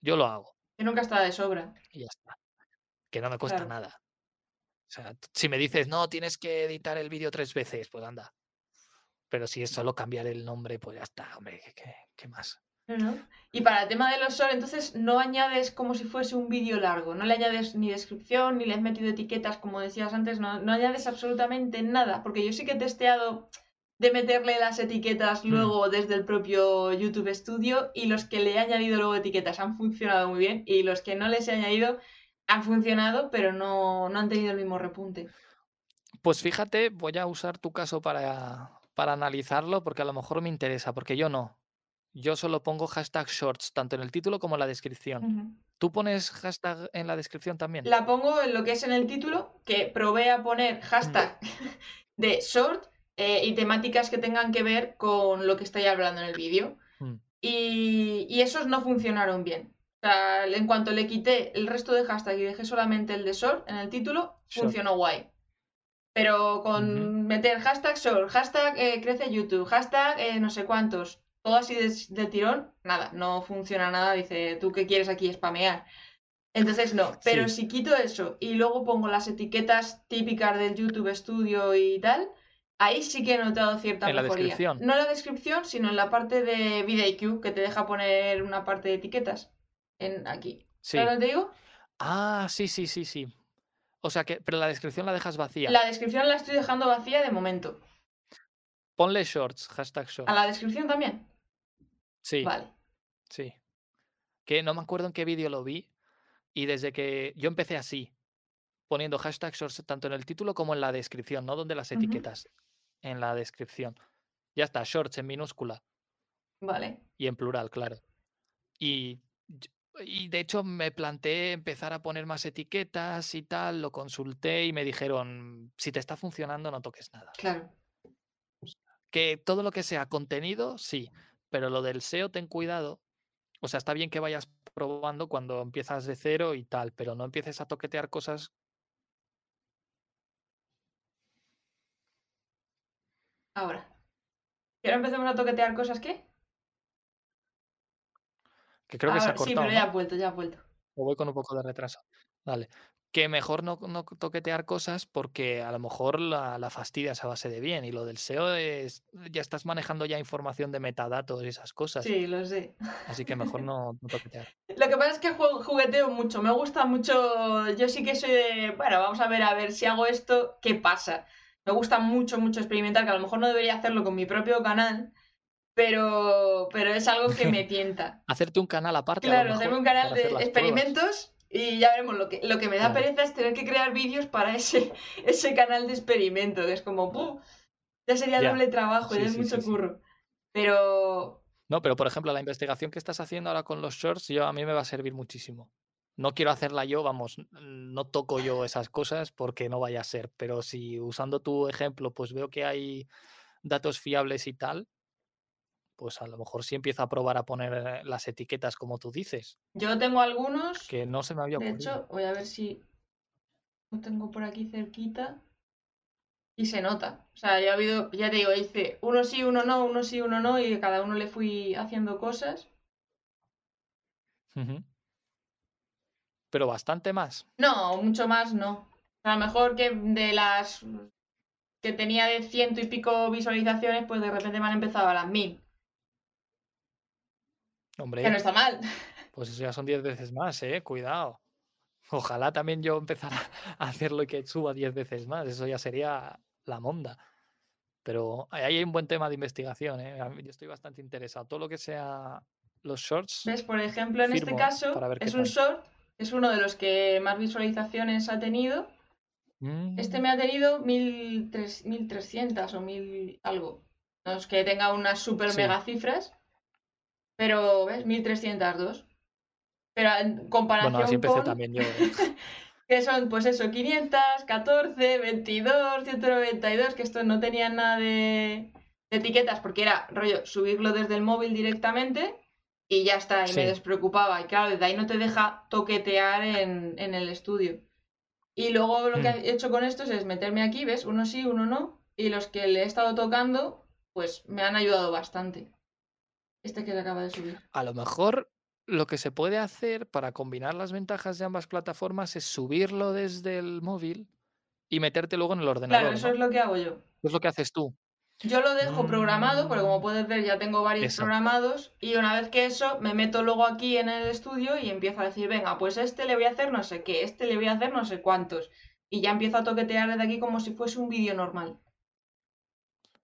Yo lo hago Que nunca está de sobra. y ya está. Que no me cuesta Claro. nada. O sea, si me dices, no, tienes que editar el vídeo tres veces, pues anda. Pero si es solo cambiar el nombre, pues ya está, hombre, ¿qué, qué- qué más? No, no. Y para el tema de los shorts, entonces no añades como si fuese un vídeo largo, no le añades ni descripción, ni le has metido etiquetas, como decías antes, no, no añades absolutamente nada, porque yo sí que he testeado de meterle las etiquetas Mm. luego desde el propio YouTube Studio y los que le he añadido luego etiquetas han funcionado muy bien y los que no les he añadido han funcionado, pero no, no han tenido el mismo repunte. Pues fíjate, voy a usar tu caso para, para analizarlo porque a lo mejor me interesa, porque yo no. Yo solo pongo hashtag shorts, tanto en el título como en la descripción. ¿Tú pones hashtag en la descripción también? La pongo en lo que es en el título, que probé a poner hashtag de short eh, y temáticas que tengan que ver con lo que estoy hablando en el vídeo. Mm. Y, y esos no funcionaron bien. O sea, en cuanto le quité el resto de hashtag y dejé solamente el de short en el título, Short. funcionó guay. Pero con meter hashtag short, hashtag eh, crece YouTube, hashtag eh, no sé cuántos, todo así de, de tirón, nada, no funciona nada. Dice, ¿tú qué quieres aquí? Spamear. Entonces no, pero Sí. si quito eso y luego pongo las etiquetas típicas del YouTube Studio y tal, ahí sí que he notado cierta En la mejoría. descripción. No en la descripción, sino en la parte de VidIQ, que te deja poner una parte de etiquetas. En aquí. Sí. ¿Sabes lo que te digo? Ah, sí, sí, sí, sí. O sea que, pero la descripción la dejas vacía. La descripción la estoy dejando vacía de momento. Ponle shorts, hashtag shorts. ¿A la descripción también? Sí, Vale. sí. Que no me acuerdo en qué vídeo lo vi y desde que yo empecé así, poniendo hashtag shorts tanto en el título como en la descripción, no donde las etiquetas, en la descripción. Ya está, shorts en minúscula Vale. y en plural, claro. Y- y de hecho me planteé empezar a poner más etiquetas y tal, lo consulté y me dijeron, si te está funcionando no toques nada. Claro. Que todo lo que sea contenido, sí, pero lo del SEO ten cuidado. O sea, está bien que vayas probando cuando empiezas de cero y tal, pero no empieces a toquetear cosas Ahora. ¿Y ahora empecemos a toquetear cosas qué? que creo que se ha Ahora, sí, cortado, pero ya ha vuelto, ya ha vuelto. O voy con un poco de retraso. Vale. Que mejor no, no toquetear cosas porque a lo mejor la, la fastidias a base de bien. Y lo del SEO es. Ya estás manejando ya información de metadatos y esas cosas. Sí, lo sé. Así que mejor no, no toquetear. Lo que pasa es que juego- jugueteo mucho, me gusta mucho, yo sí que soy de, bueno, vamos a ver, a ver si hago esto, ¿qué pasa? Me gusta mucho, mucho experimentar, que a lo mejor no debería hacerlo con mi propio canal, pero, pero es algo que me tienta. Hacerte un canal aparte. Claro, hacerme un canal de pruebas. Y ya veremos, lo que, lo que me da pereza es tener que crear vídeos para ese, ese canal de experimento, que es como, ¡pum! Ya sería Ya. doble trabajo, Sí, ya es sí, mucho sí, curro. Pero, No, pero por ejemplo, la investigación que estás haciendo ahora con los shorts, yo a mí me va a servir muchísimo. No quiero hacerla yo, vamos, no toco yo esas cosas porque no vaya a ser, pero si usando tu ejemplo, pues veo que hay datos fiables y tal, pues a lo mejor sí empiezo a probar a poner las etiquetas como tú dices, yo tengo algunos... que no se me había De ocurrido. hecho, voy a ver si lo tengo por aquí cerquita. Y se nota. O sea, ya ha habido, ya te digo, hice uno sí, uno no, uno sí, uno no, y cada uno le fui haciendo cosas. Pero bastante más. No, mucho más no. A lo mejor que de las que tenía de ciento y pico visualizaciones, pues de repente me han empezado a las mil. Hombre, Que no está mal. pues eso ya son 10 veces más, ¿eh? Cuidado. Ojalá también yo empezara a hacerlo y que suba 10 veces más. Eso ya sería la monda. Pero ahí hay un buen tema de investigación, ¿eh? Yo estoy bastante interesado. Todo lo que sea los shorts. ¿Ves? Por ejemplo, en este caso, es un tal. short, es uno de los que más visualizaciones ha tenido. Este Mm, me ha tenido 1300 1300 o 1000 algo. No es que tenga unas super Sí. mega cifras, pero ¿ves? 1302. Pero en comparación Bueno, así empecé con también yo. ¿eh? que son pues eso, 514, 22, 192, que estos no tenían nada de, de etiquetas porque era rollo subirlo desde el móvil directamente y ya está, y me despreocupaba. Y claro, desde ahí no te deja toquetear en, en el estudio. Y luego lo que Mm. he hecho con estos es meterme aquí, ¿ves? Uno sí, uno no. Y los que le he estado tocando, pues me han ayudado bastante. Este que acaba de subir. A lo mejor lo que se puede hacer para combinar las ventajas de ambas plataformas es subirlo desde el móvil y meterte luego en el ordenador. Claro, eso ¿no? es lo que hago yo. Es lo que haces tú. Yo lo dejo programado, porque como Mm, puedes ver ya tengo varios Eso. programados y una vez que eso me meto luego aquí en el estudio y empiezo a decir, venga, pues este le voy a hacer no sé qué, este le voy a hacer no sé cuántos. Y ya empiezo a toquetear desde aquí como si fuese un vídeo normal.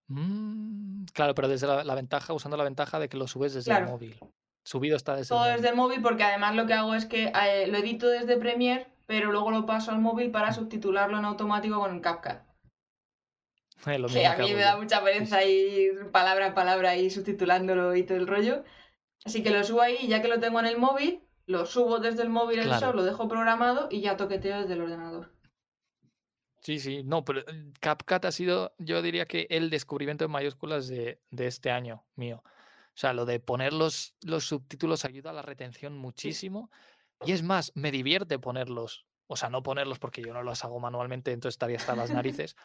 Mm, claro, pero desde la, la ventaja, usando la ventaja de que lo subes desde el móvil. Subido está desde Todo el móvil. desde el móvil porque además lo que hago es que eh, lo edito desde Premiere, pero luego lo paso al móvil para Mm. subtitularlo en automático con CapCut. Eh, lo Que a mí me da mucha pereza sí. ir palabra a palabra y subtitulándolo y todo el rollo. Así que lo subo ahí y ya que lo tengo en el móvil, lo subo desde el móvil el Claro. lo dejo programado y ya toqueteo desde el ordenador. Sí, sí, no, pero eh, CapCut ha sido, yo diría que el descubrimiento en mayúsculas de, de este año mío. O sea, lo de poner los, los subtítulos ayuda a la retención muchísimo. Y es más, me divierte ponerlos. O sea, no ponerlos porque yo no los hago manualmente, entonces estaría hasta las narices.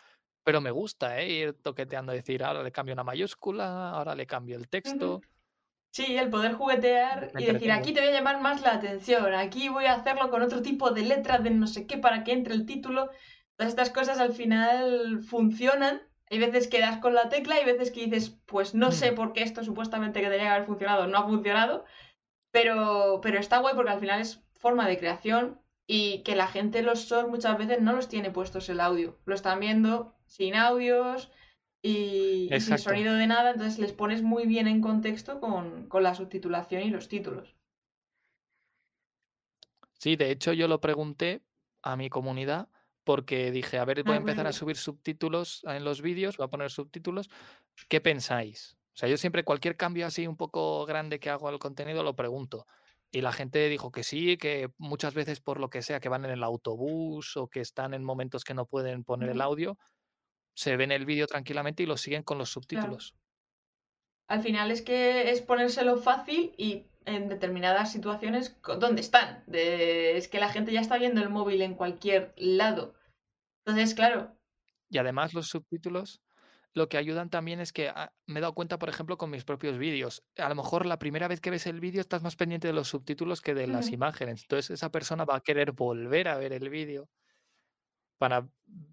Pero me gusta, ¿eh? Ir toqueteando, decir, ahora le cambio una mayúscula, ahora le cambio el texto. Sí, el poder juguetear Me y decir, aquí te voy a llamar más la atención, aquí voy a hacerlo con otro tipo de letras de no sé qué para que entre el título. Todas estas cosas al final funcionan. Hay veces que das con la tecla y hay veces que dices, pues no sé Mm. por qué esto supuestamente que tenía que haber funcionado no ha funcionado, pero, pero está guay porque al final es forma de creación y que la gente los shorts muchas veces no los tiene puestos el audio. Lo están viendo sin audios y, y sin sonido de nada, entonces les pones muy bien en contexto con, con la subtitulación y los títulos. Sí, de hecho yo lo pregunté a mi comunidad porque dije, a ver, voy a Ah, empezar a subir subtítulos en los vídeos, voy a poner subtítulos. ¿Qué pensáis? O sea, yo siempre cualquier cambio así un poco grande que hago al contenido lo pregunto. Y la gente dijo que sí, que muchas veces por lo que sea, que van en el autobús o que están en momentos que no pueden poner el audio, se ven el vídeo tranquilamente y lo siguen con los Claro. subtítulos. Al final es que es ponérselo fácil y en determinadas situaciones ¿dónde están? De- es que la gente ya está viendo el móvil en cualquier lado. Entonces, claro, Y además los subtítulos lo que ayudan también es que ah, me he dado cuenta, por ejemplo, con mis propios vídeos. A lo mejor la primera vez que ves el vídeo estás más pendiente de los subtítulos que de las imágenes. Entonces esa persona va a querer volver a ver el vídeo para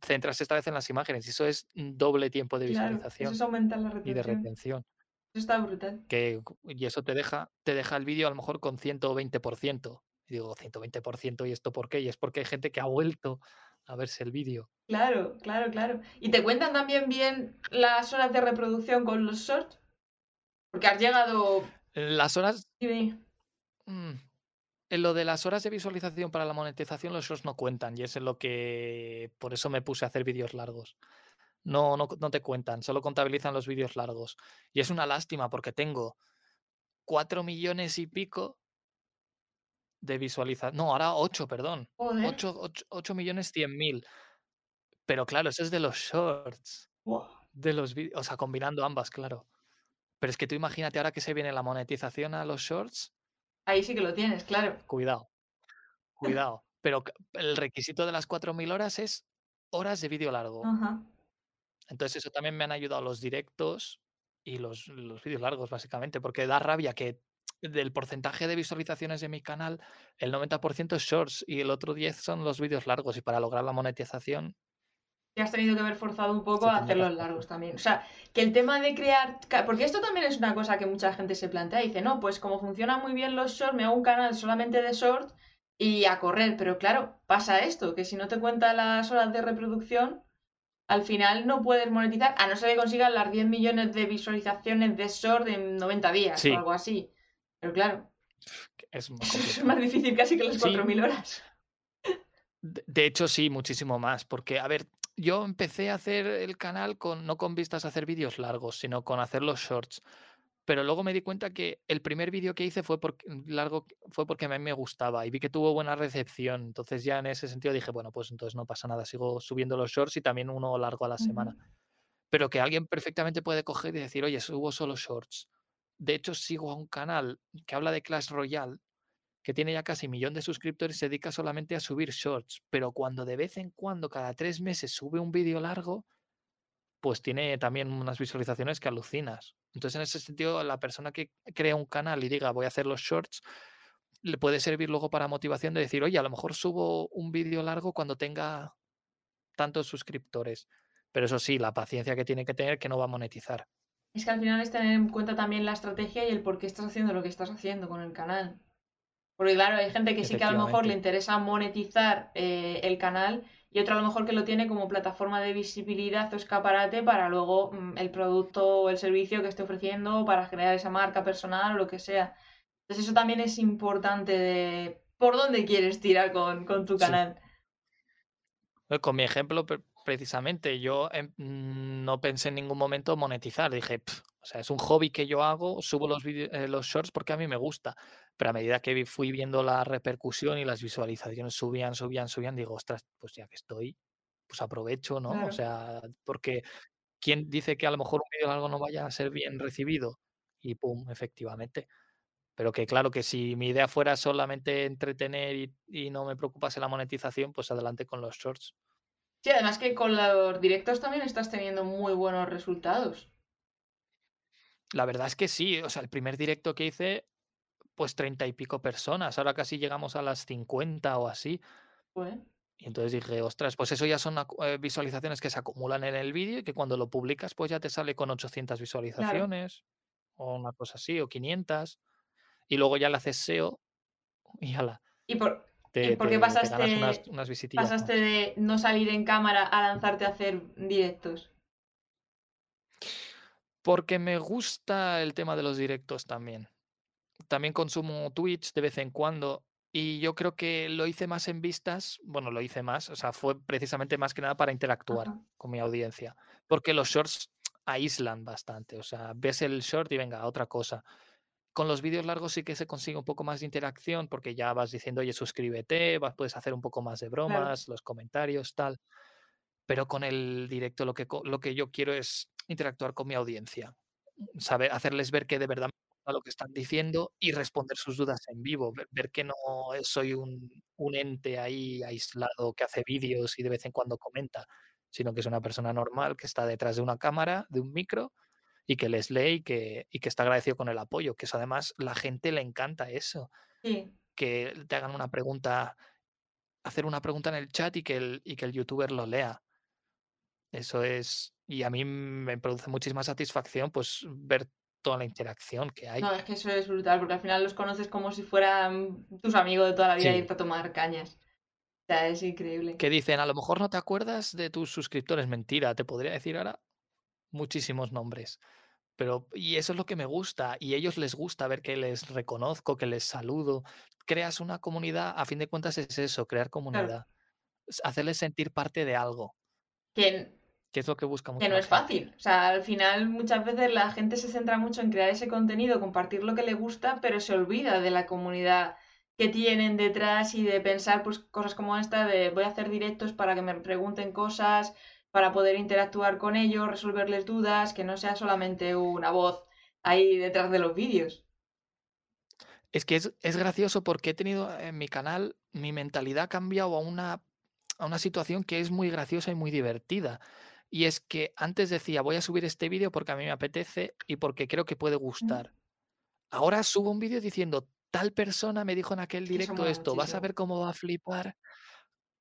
centrarse esta vez en las imágenes. Y eso es doble tiempo de claro, eso visualización es aumentar la y de retención. retención. Eso está brutal. Que, y eso te deja, te deja el vídeo a lo mejor con 120%. Y digo, 120%, ¿y esto por qué? Y es porque hay gente que ha vuelto a verse el vídeo. Claro, claro, claro. ¿Y te cuentan también bien las horas de reproducción con los shorts? Porque has llegado... Las horas Dime. Mm, En lo de las horas de visualización para la monetización, los shorts no cuentan, y es en lo que por eso me puse a hacer vídeos largos. No, no, no te cuentan, solo contabilizan los vídeos largos. Y es una lástima porque tengo 4 millones y pico de visualización. No, ahora 8, perdón. Joder. 8, millones 100 mil. Pero claro, eso es de los shorts. De los o sea, combinando ambas, claro. Pero es que tú imagínate ahora que se viene la monetización a los shorts, Ahí sí que lo tienes, claro. cuidado. Cuidado. Pero el requisito de las 4.000 horas es horas de vídeo largo. Entonces eso también me han ayudado los directos y los, los vídeos largos, básicamente, porque da rabia que del porcentaje de visualizaciones de mi canal, el 90% es shorts y el otro 10 son los vídeos largos. Y para lograr la monetización, Te has tenido que haber forzado un poco a hacerlos hacer. largos también. O sea, que el tema de crear... Porque esto también es una cosa que mucha gente se plantea. Dice, no, pues como funcionan muy bien los shorts, me hago un canal solamente de shorts y a correr. Pero claro, pasa esto, que si no te cuenta las horas de reproducción, al final no puedes monetizar, a no ser que consigas las 10 millones de visualizaciones de short en 90 días Sí. o algo así. Pero claro, es más es complicado. más difícil casi que las Sí. 4.000 horas. De de hecho, sí, muchísimo más, porque, a ver, yo empecé a hacer el canal con, no con vistas a hacer vídeos largos, sino con hacer los shorts. Pero luego me di cuenta que el primer vídeo que hice fue porque, largo, fue porque a mí me gustaba y vi que tuvo buena recepción. Entonces ya en ese sentido dije, bueno, pues entonces no pasa nada, sigo subiendo los shorts y también uno largo a la semana. Pero que alguien perfectamente puede coger y decir, oye, subo solo shorts. De hecho, sigo a un canal que habla de Clash Royale que tiene ya casi millón de suscriptores, se dedica solamente a subir shorts, pero cuando de vez en cuando, cada tres meses, sube un vídeo largo, pues tiene también unas visualizaciones que alucinas. Entonces, en ese sentido, la persona que crea un canal y diga voy a hacer los shorts, le puede servir luego para motivación de decir, oye, a lo mejor subo un vídeo largo cuando tenga tantos suscriptores. Pero eso sí, la paciencia que tiene que tener que no va a monetizar. Es que al final es tener en cuenta también la estrategia y el por qué estás haciendo lo que estás haciendo con el canal. Porque claro, hay gente que sí que a lo mejor le interesa monetizar eh, el canal y otra a lo mejor que lo tiene como plataforma de visibilidad o escaparate para luego mm, el producto o el servicio que esté ofreciendo para generar esa marca personal o lo que sea. Entonces eso también es importante de por dónde quieres tirar con, tu canal. Pues con mi ejemplo, precisamente, yo em, no pensé en ningún momento monetizar. Dije, o sea, es un hobby que yo hago, subo los, eh, los shorts porque a mí me gusta. Pero a medida que fui viendo la repercusión y las visualizaciones subían, subían, subían, digo, ostras, pues ya que estoy, pues aprovecho, ¿no? O sea, porque ¿quién dice que a lo mejor un vídeo largo no vaya a ser bien recibido? Y pum, efectivamente. Pero que claro que si mi idea fuera solamente entretener y, y no me preocupase la monetización, pues adelante con los shorts. Sí, además que con los directos también estás teniendo muy buenos resultados. La verdad es que sí, o sea, el primer directo que hice pues treinta y pico personas. Ahora casi llegamos a las 50 o así. Y entonces dije, ostras, pues eso ya son eh, visualizaciones que se acumulan en el vídeo y que cuando lo publicas, pues ya te sale con 800 visualizaciones o una cosa así, o 500. Y luego ya le haces SEO y ala. ¿Y por, qué pasaste, pasaste de no salir en cámara a lanzarte a hacer directos? Porque me gusta el tema de los directos también también consumo Twitch de vez en cuando y yo creo que lo hice más en vistas, bueno, lo hice más, o sea, fue precisamente más que nada para interactuar con mi audiencia, porque los shorts aíslan bastante, o sea, ves el short y venga, otra cosa. Con los vídeos largos sí que se consigue un poco más de interacción porque ya vas diciendo, oye, suscríbete, vas, puedes hacer un poco más de bromas, los comentarios, tal. Pero con el directo lo que, lo que yo quiero es interactuar con mi audiencia, saber, hacerles ver que de verdad a lo que están diciendo y responder sus dudas en vivo, ver, que no soy un, ente ahí aislado que hace vídeos y de vez en cuando comenta, sino que es una persona normal que está detrás de una cámara, de un micro y que les lee y que, y que está agradecido con el apoyo, que eso además la gente le encanta eso, que te hagan una pregunta, hacer una pregunta en el chat y que el, y que el youtuber lo lea. Eso es, y a mí me produce muchísima satisfacción pues ver toda la interacción que hay. No, es que eso es brutal, porque al final los conoces como si fueran tus amigos de toda la vida y irte a tomar cañas. O sea, es increíble. Que dicen, a lo mejor no te acuerdas de tus suscriptores. Mentira, te podría decir ahora muchísimos nombres. Pero, y eso es lo que me gusta, y a ellos les gusta ver que les reconozco, que les saludo. Creas una comunidad, a fin de cuentas es eso, crear comunidad. Hacerles sentir parte de algo. Que que es lo que busca Que no es fácil. O sea, al final muchas veces la gente se centra mucho en crear ese contenido, compartir lo que le gusta, pero se olvida de la comunidad que tienen detrás y de pensar pues cosas como esta de voy a hacer directos para que me pregunten cosas, para poder interactuar con ellos, resolverles dudas, que no sea solamente una voz ahí detrás de los vídeos. Es que es, es gracioso porque he tenido en mi canal, mi mentalidad ha cambiado a una, a una situación que es muy graciosa y muy divertida. Y es que antes decía, voy a subir este vídeo porque a mí me apetece y porque creo que puede gustar. Ahora subo un vídeo diciendo, tal persona me dijo en aquel directo esto, vas a ver cómo va a flipar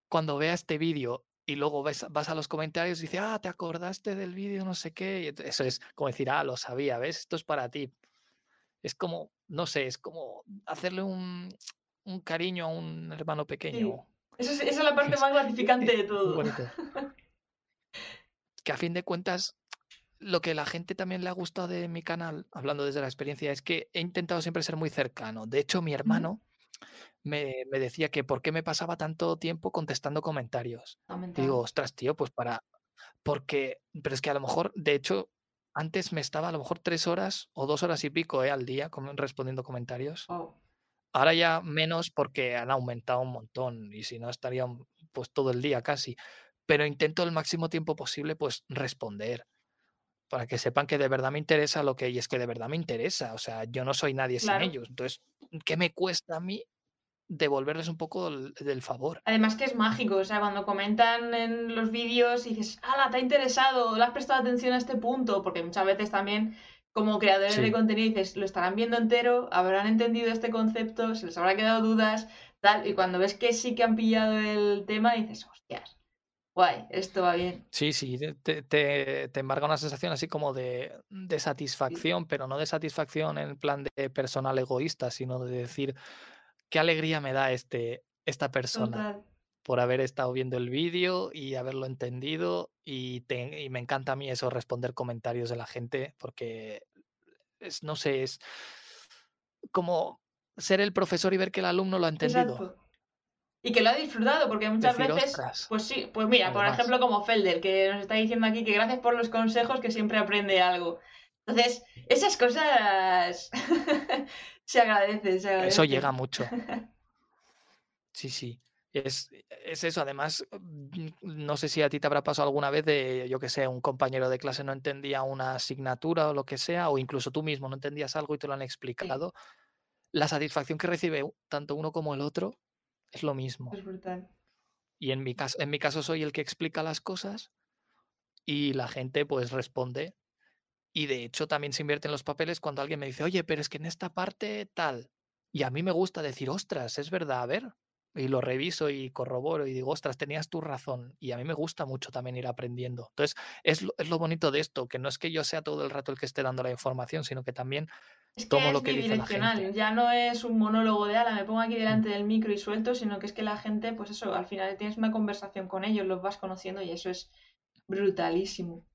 cuando vea este vídeo. Y luego ves, vas a los comentarios y dices, ah, te acordaste del vídeo, no sé qué. eso es como decir, ah, lo sabía, ¿ves? Esto es para ti. Es como, no sé, es como hacerle un, cariño a un hermano pequeño. esa es la parte más gratificante de todo. que a fin de cuentas lo que la gente también le ha gustado de mi canal, hablando desde la experiencia, es que he intentado siempre ser muy cercano. De hecho, mi hermano me, decía que por qué me pasaba tanto tiempo contestando comentarios. digo, ostras, tío, pues para... Porque, pero es que a lo mejor, de hecho, antes me estaba a lo mejor tres horas o dos horas y pico eh, al día respondiendo comentarios. Oh. Ahora ya menos porque han aumentado un montón y si no estaría pues todo el día casi pero intento el máximo tiempo posible pues responder para que sepan que de verdad me interesa lo que y es que de verdad me interesa, o sea, yo no soy nadie sin ellos, entonces, ¿qué me cuesta a mí devolverles un poco del, favor? Además que es mágico, o sea, cuando comentan en los vídeos y dices, ¡hala, te ha interesado! ¿Le has prestado atención a este punto? Porque muchas veces también como creadores de contenido dices, lo estarán viendo entero, habrán entendido este concepto, se les habrá quedado dudas, tal, y cuando ves que sí que han pillado el tema dices, hostias, guay, esto va bien. Sí, sí, te, te, te embarga una sensación así como de, de satisfacción, pero no de satisfacción en plan de personal egoísta, sino de decir, qué alegría me da este, esta persona Total. por haber estado viendo el vídeo y haberlo entendido y, te- y me encanta a mí eso, responder comentarios de la gente, porque es, no sé, es como ser el profesor y ver que el alumno lo ha entendido. Exacto. Y que lo ha disfrutado, porque muchas Decir, veces, "Ostras". pues sí, pues mira, por ejemplo, como Felder, que nos está diciendo aquí que gracias por los consejos, que siempre aprende algo. Entonces, esas cosas se agradecen, se agradecen. Eso llega mucho. Sí, sí. Es, es eso. Además, no sé si a ti te habrá pasado alguna vez de, yo que sé, un compañero de clase no entendía una asignatura o lo que sea, o incluso tú mismo no entendías algo y te lo han explicado. La satisfacción que recibe tanto uno como el otro es lo mismo. Es brutal. Y en mi caso, en mi caso soy el que explica las cosas y la gente pues responde. Y de hecho también se invierten los papeles cuando alguien me dice, oye, pero es que en esta parte tal. Y a mí me gusta decir, ostras, es verdad, a ver. Y lo reviso y corroboro y digo, ostras, tenías tu razón. Y a mí me gusta mucho también ir aprendiendo. Entonces, es lo, es lo bonito de esto, que no es que yo sea todo el rato el que esté dando la información, sino que también Es que Tomo es lo que dice la bidireccional, gente. Mm. ya no es un monólogo de ala, me pongo aquí delante del micro y suelto, sino que es que la gente, pues eso, al final tienes una conversación con ellos, los vas conociendo y eso es brutalísimo.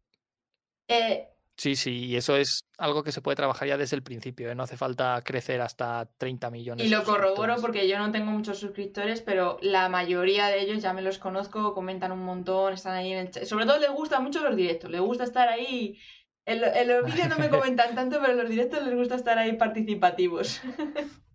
Eh, Sí, sí, y eso es algo que se puede trabajar ya desde el principio, ¿eh? No hace falta crecer hasta 30 millones. Y lo corroboro porque yo no tengo muchos suscriptores, pero la mayoría de ellos ya me los conozco, comentan un montón, están ahí en el chat. Sobre todo les gustan mucho los directos, les gusta estar ahí. En los vídeos no me comentan tanto, pero en los directos les gusta estar ahí participativos.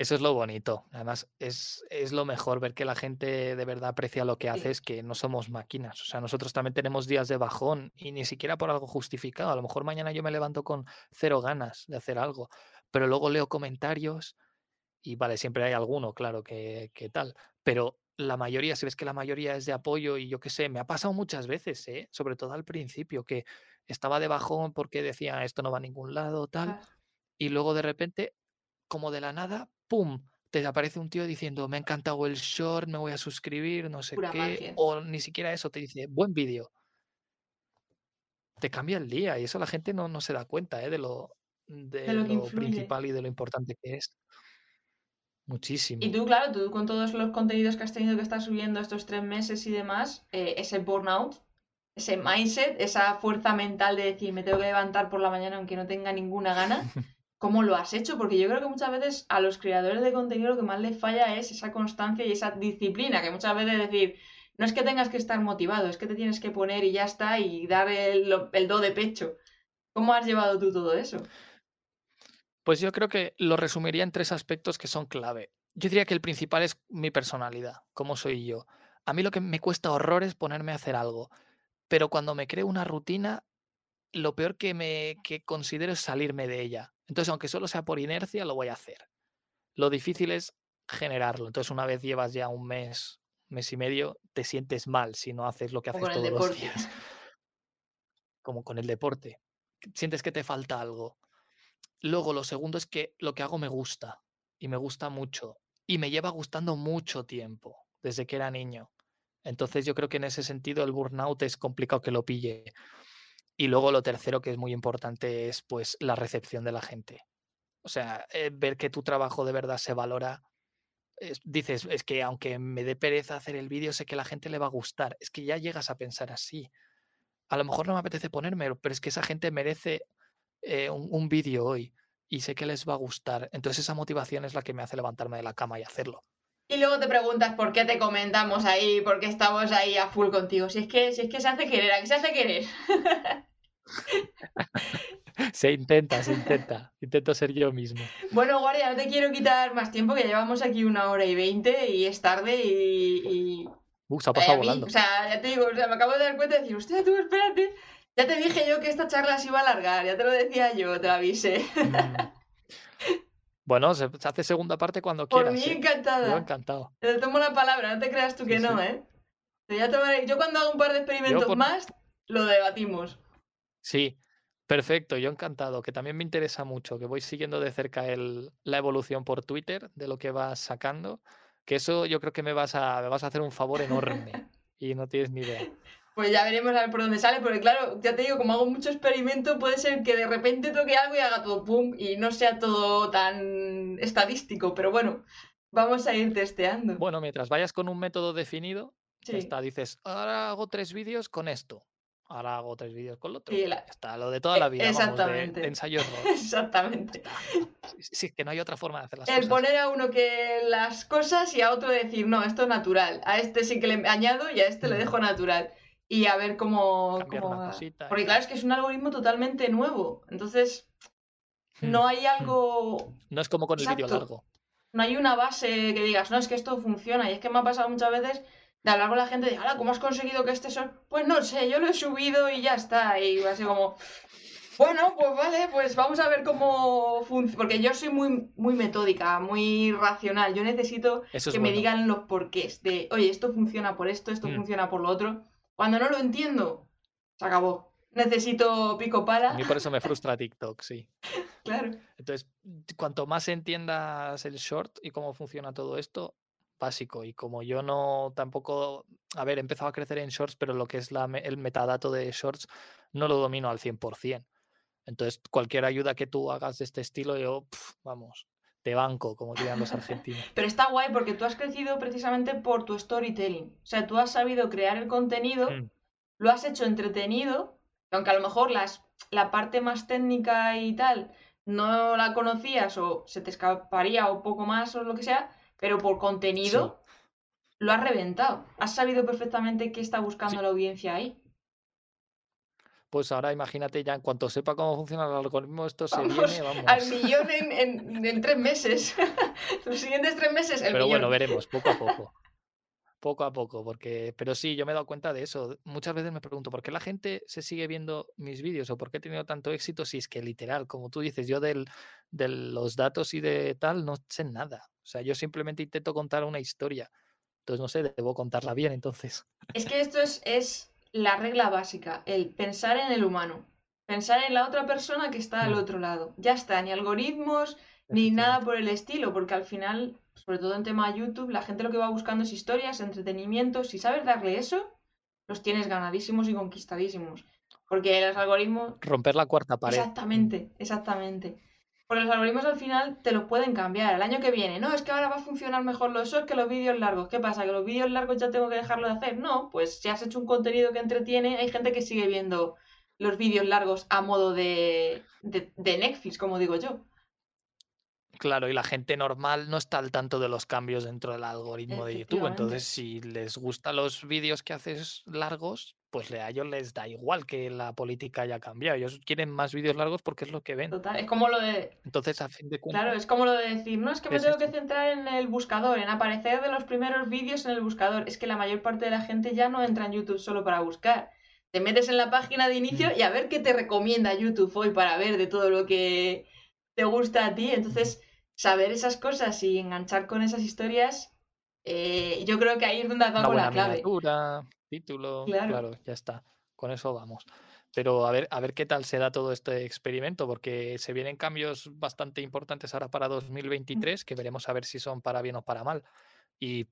Eso es lo bonito. Además, es, es lo mejor ver que la gente de verdad aprecia lo que Sí. haces, que no somos máquinas. O sea, nosotros también tenemos días de bajón y ni siquiera por algo justificado. A lo mejor mañana yo me levanto con cero ganas de hacer algo, pero luego leo comentarios y vale, siempre hay alguno, claro, que, que tal. Pero la mayoría, si ves que la mayoría es de apoyo y yo qué sé, me ha pasado muchas veces, ¿eh? sobre todo al principio, que estaba de bajón porque decía esto no va a ningún lado, tal. Ah, Y luego de repente, como de la nada, ¡pum! Te aparece un tío diciendo, me ha encantado el short, me voy a suscribir, no sé Pura qué. magia. O ni siquiera eso, te dice, buen vídeo. Te cambia el día y eso la gente no, no se da cuenta ¿eh? de lo, de lo principal y de lo importante que es. Muchísimo. Y tú, claro, tú con todos los contenidos que has tenido que estar subiendo estos tres meses y demás, eh, ese burnout, ese mindset, esa fuerza mental de decir, me tengo que levantar por la mañana aunque no tenga ninguna gana, ¿cómo lo has hecho? Porque yo creo que muchas veces a los creadores de contenido lo que más les falla es esa constancia y esa disciplina, que muchas veces decir, no es que tengas que estar motivado, es que te tienes que poner y ya está y dar el, do de pecho. ¿Cómo has llevado tú todo eso? Pues yo creo que lo resumiría en tres aspectos que son clave. Yo diría que el principal es mi personalidad, cómo soy yo. A mí lo que me cuesta horror es ponerme a hacer algo, pero cuando me creo una rutina, lo peor que me que considero es salirme de ella. Entonces, aunque solo sea por inercia, lo voy a hacer. Lo difícil es generarlo. Entonces, una vez llevas ya un mes, mes y medio, te sientes mal si no haces lo que haces todos los días. Como con el deporte. Sientes que te falta algo. Luego, lo segundo es que lo que hago me gusta y me gusta mucho y me lleva gustando mucho tiempo, desde que era niño. Entonces yo creo que en ese sentido el burnout es complicado que lo pille. Y luego lo tercero que es muy importante es pues la recepción de la gente. O sea, eh, ver que tu trabajo de verdad se valora. es- dices, es que aunque me dé pereza hacer el vídeo, sé que la gente le va a gustar. Es que ya llegas a pensar así. A lo mejor no me apetece ponérmelo, pero es que esa gente merece eh, un, un vídeo hoy y sé que les va a gustar. Entonces esa motivación es la que me hace levantarme de la cama y hacerlo. Y luego te preguntas por qué te comentamos ahí, por qué estamos ahí a full contigo. Si es que, si es que se hace querer, ¿a qué se hace querer? Se intenta, se intenta. Intento ser yo mismo. Bueno, Guardia, no te quiero quitar más tiempo, que llevamos aquí una hora y veinte y es tarde y... y- Uh, se ha pasado mí, volando. o sea, ya te digo, o sea, me acabo de dar cuenta de decir, hostia, tú espérate. Ya te dije yo que esta charla se iba a alargar, ya te lo decía yo, te lo avisé. Mm. Bueno, se, hace segunda parte cuando Por quieras. mí ¿eh? Yo encantada. encantado. Te tomo la palabra, no te creas tú que Sí, no, sí. ¿eh? Te voy a tomar- Yo cuando hago un par de experimentos por- más, lo debatimos. Sí, perfecto, yo encantado, que también me interesa mucho, que voy siguiendo de cerca el, la evolución por Twitter de lo que vas sacando, que eso yo creo que me vas a, me vas a hacer un favor enorme y no tienes ni idea. Pues ya veremos a ver por dónde sale, porque claro, ya te digo, como hago mucho experimento, puede ser que de repente toque algo y haga todo pum y no sea todo tan estadístico, pero bueno, vamos a ir testeando. Bueno, mientras vayas con un método definido, Sí. está, dices, ahora hago tres vídeos con esto, ahora hago tres vídeos con lo otro. Sí, la- está, lo de toda la Eh, vida, vamos, de, exactamente. de ensayo error. Exactamente. Si es que no hay otra forma de hacer las El cosas. poner a uno que las cosas y a otro decir, no, esto es natural. A este sí que le añado y a este le Mm. dejo natural. Y a ver cómo. Cómo cosita Porque claro, es que es un algoritmo totalmente nuevo. Entonces, Hmm, no hay hmm. algo. No es como con el vídeo largo. No hay una base que digas, no, es que esto funciona. Y es que me ha pasado muchas veces de hablar con la gente de, ahora, ¿cómo has conseguido que este son? Pues no sé, yo lo he subido y ya está. Y así como. Bueno, pues vale, pues vamos a ver cómo funciona. Porque yo soy muy, muy metódica, muy racional. Yo necesito Eso que me digan los porqués de, oye, esto funciona por esto, esto Mm. funciona por lo otro. Cuando no lo entiendo, se acabó. Necesito pico A pala. mí por eso me frustra TikTok, sí. Claro. Entonces, cuanto más entiendas el short y cómo funciona todo esto, básico. Y como yo no tampoco, a ver, he empezado a crecer en shorts, pero lo que es la, el metadato de shorts no lo domino al 100%. Entonces, cualquier ayuda que tú hagas de este estilo, yo, pf, vamos, te banco, como dirían los argentinos. Pero está guay porque tú has crecido precisamente por tu storytelling. O sea, tú has sabido crear el contenido, Mm, lo has hecho entretenido, aunque a lo mejor las, la parte más técnica y tal no la conocías o se te escaparía o poco más o lo que sea, pero por contenido lo has reventado. Has sabido perfectamente qué está buscando Sí. la audiencia ahí. Pues ahora imagínate ya, en cuanto sepa cómo funciona el algoritmo, esto se viene, vamos. al millón en, en- en tres meses. Los siguientes tres meses, el Pero millón. bueno, veremos, poco a poco. Poco a poco, porque, pero sí, yo me he dado cuenta de eso. Muchas veces me pregunto, ¿por qué la gente se sigue viendo mis vídeos o por qué he tenido tanto éxito? Si es que literal, como tú dices, yo del, de los datos y de tal no sé nada. O sea, yo simplemente intento contar una historia. Entonces, no sé, debo contarla bien, entonces. Es que esto es, es la regla básica, el pensar en el humano. Pensar en la otra persona que está al Mm. otro lado. Ya está, ni algoritmos, ni nada por el estilo, porque al final, sobre todo en tema YouTube, la gente lo que va buscando es historias, entretenimiento. Si sabes darle eso, los tienes ganadísimos y conquistadísimos. Porque los algoritmos Romper la cuarta pared. Exactamente, exactamente. Porque los algoritmos al final te los pueden cambiar. El año que viene, no, es que ahora va a funcionar mejor los shorts que los vídeos largos. ¿Qué pasa? ¿Que los vídeos largos ya tengo que dejarlo de hacer? No, pues si has hecho un contenido que entretiene, hay gente que sigue viendo los vídeos largos a modo de, de, de Netflix, como digo yo. Claro, y la gente normal no está al tanto de los cambios dentro del algoritmo de YouTube. Entonces, si les gustan los vídeos que haces largos, pues a ellos les da igual que la política haya cambiado. Ellos quieren más vídeos largos porque es lo que ven. Total, es como lo de, Entonces, a fin de cuentas, claro, es como lo de decir, no, es que me Es tengo que centrar en el buscador, en aparecer de los primeros vídeos en el buscador. Es que la mayor parte de la gente ya no entra en YouTube solo para buscar. Te metes en la página de inicio Mm. y a ver qué te recomienda YouTube hoy para ver de todo lo que te gusta a ti. Entonces, saber esas cosas y enganchar con esas historias, eh, yo creo que ahí es donde con la clave. título, Claro. claro, ya está. Con eso vamos. Pero a ver, a ver qué tal se da todo este experimento, porque se vienen cambios bastante importantes ahora para 2023, que veremos a ver si son para bien o para mal. Y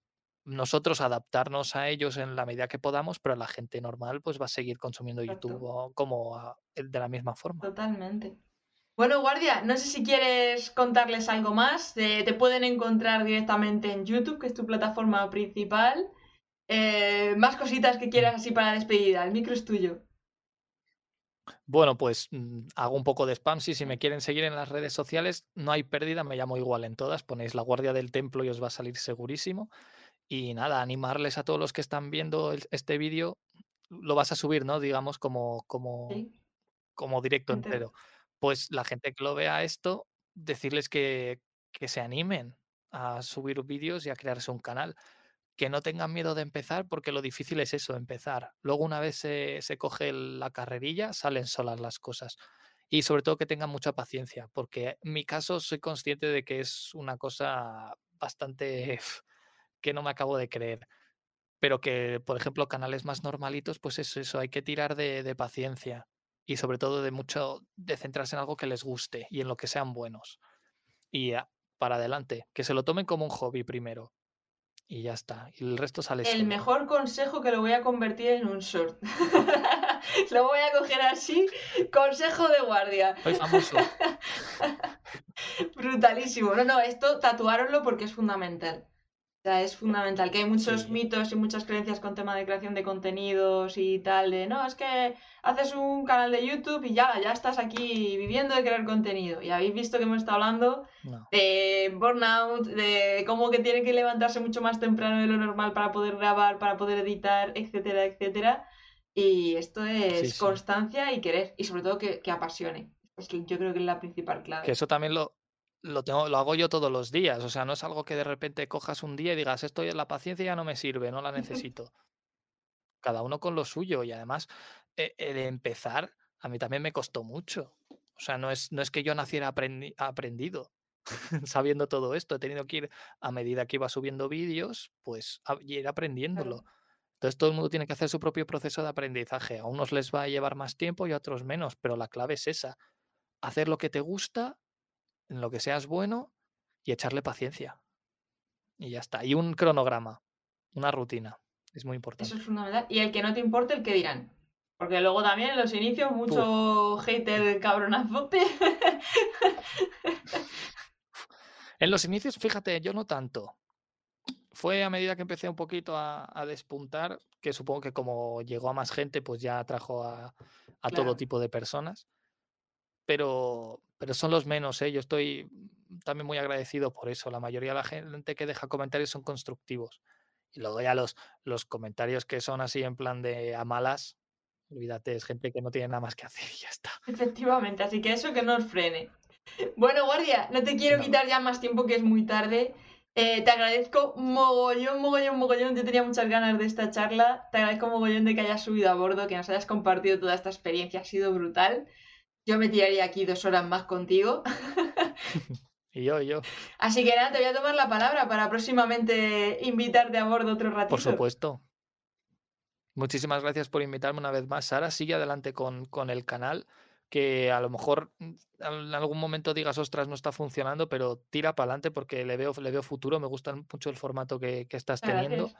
nosotros adaptarnos a ellos en la medida que podamos, pero la gente normal pues va a seguir consumiendo Exacto. YouTube como a- de la misma forma. Totalmente. Bueno, Guardia, no sé si quieres contarles algo más. Eh, te pueden encontrar directamente en YouTube, que es tu plataforma principal. Eh, más cositas que quieras así para despedida. El micro es tuyo. Bueno, pues mm, hago un poco de spam. Sí, si me quieren seguir en las redes sociales, no hay pérdida, me llamo igual en todas. Ponéis la Guardia del Templo y os va a salir segurísimo. Y nada, animarles a todos los que están viendo el- este vídeo. Lo vas a subir, ¿no? Digamos, como, como, ¿sí? como directo Entero. entero. Pues la gente que lo vea esto, decirles que, que se animen a subir vídeos y a crearse un canal. Que no tengan miedo de empezar, porque lo difícil es eso, empezar. Luego, una vez se, coge la carrerilla, salen solas las cosas. Y sobre todo que tengan mucha paciencia, porque en mi caso soy consciente de que es una cosa bastante que no me acabo de creer. Pero que, por ejemplo, canales más normalitos, pues es eso, hay que tirar de paciencia y sobre todo de mucho, de centrarse en algo que les guste y en lo que sean buenos. Y ah, para adelante, que se lo tomen como un hobby primero. Y ya está. Y el resto sale El mejor consejo que lo voy a convertir en un short. lo voy a coger así. Consejo de guardia. Soy famoso. Brutalísimo. No, no, esto tatuároslo porque es fundamental. Sea, es fundamental. Que hay muchos Sí. mitos y muchas creencias con tema de creación de contenidos y tal. De no, es que haces un canal de YouTube y ya, ya estás aquí viviendo de crear contenido. Y habéis visto que hemos estado hablando No. de burnout, de cómo que tiene que levantarse mucho más temprano de lo normal para poder grabar, para poder editar, etcétera, etcétera. Y esto es Sí, sí. constancia y querer, y sobre todo que, que apasione. Es que yo creo que es la principal clave. Que eso también lo, lo, tengo, lo hago yo todos los días. O sea, no es algo que de repente cojas un día y digas, esto la paciencia ya no me sirve, no la necesito. Cada uno con lo suyo. Y además, el empezar, a mí también me costó mucho. O sea, no es, no es que yo naciera aprendi- aprendido sabiendo todo esto. He tenido que ir, a medida que iba subiendo vídeos, pues a- y ir aprendiéndolo. Entonces todo el mundo tiene que hacer su propio proceso de aprendizaje. A unos les va a llevar más tiempo y a otros menos, pero la clave es esa. Hacer lo que te gusta, en lo que seas bueno y echarle paciencia. Y ya está. Y un cronograma, una rutina. Es muy importante. Eso es fundamental. Y el que no te importe, el que dirán. Porque luego también en los inicios, mucho hater cabronazote. En los inicios, fíjate, yo no tanto. Fue a medida que empecé un poquito a, a despuntar, que supongo que como llegó a más gente, pues ya atrajo a, a todo tipo de personas. Pero, pero son los menos, ¿eh? Yo estoy también muy agradecido por eso. La mayoría de la gente que deja comentarios son constructivos. Y luego ya los, los comentarios que son así en plan de a malas, olvídate, es gente que no tiene nada más que hacer y ya está. Efectivamente, así que eso que no os frene. Bueno, guardia, no te quiero No. quitar ya más tiempo que es muy tarde. Eh, te agradezco mogollón, mogollón, mogollón. Yo tenía muchas ganas de esta charla. Te agradezco mogollón de que hayas subido a bordo, que nos hayas compartido toda esta experiencia. Ha sido brutal. Yo me tiraría aquí dos horas más contigo. Y yo, y yo, Así que nada, te voy a tomar la palabra para próximamente invitarte a bordo otro ratito. por supuesto. Muchísimas gracias por invitarme una vez más, Sara. Sigue adelante con, con el canal, que a lo mejor mm, en algún momento digas, ostras, no está funcionando, pero tira para adelante porque le veo, le veo futuro. Me gusta mucho el formato que, que estás teniendo.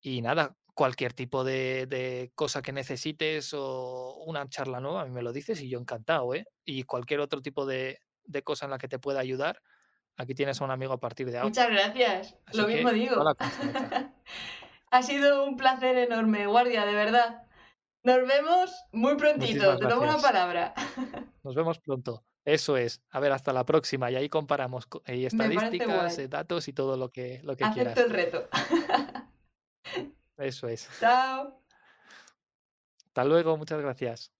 Y nada, cualquier tipo de, de cosa que necesites o una charla nueva, a mí me lo dices y yo encantado, ¿eh? Y cualquier otro tipo de, de cosa en la que te pueda ayudar, aquí tienes a un amigo a partir de ahora. Muchas gracias. Así Lo mismo digo. Ha sido un placer enorme, guardia, de verdad. Nos vemos muy prontito. Muchísimas Te tomo gracias. palabra. Nos vemos pronto. Eso es. A ver, hasta la próxima. Y ahí comparamos y parece estadísticas, eh, datos y todo lo que, lo que Acepto quieras. el reto. Eso es. Chao. Hasta luego. Muchas gracias.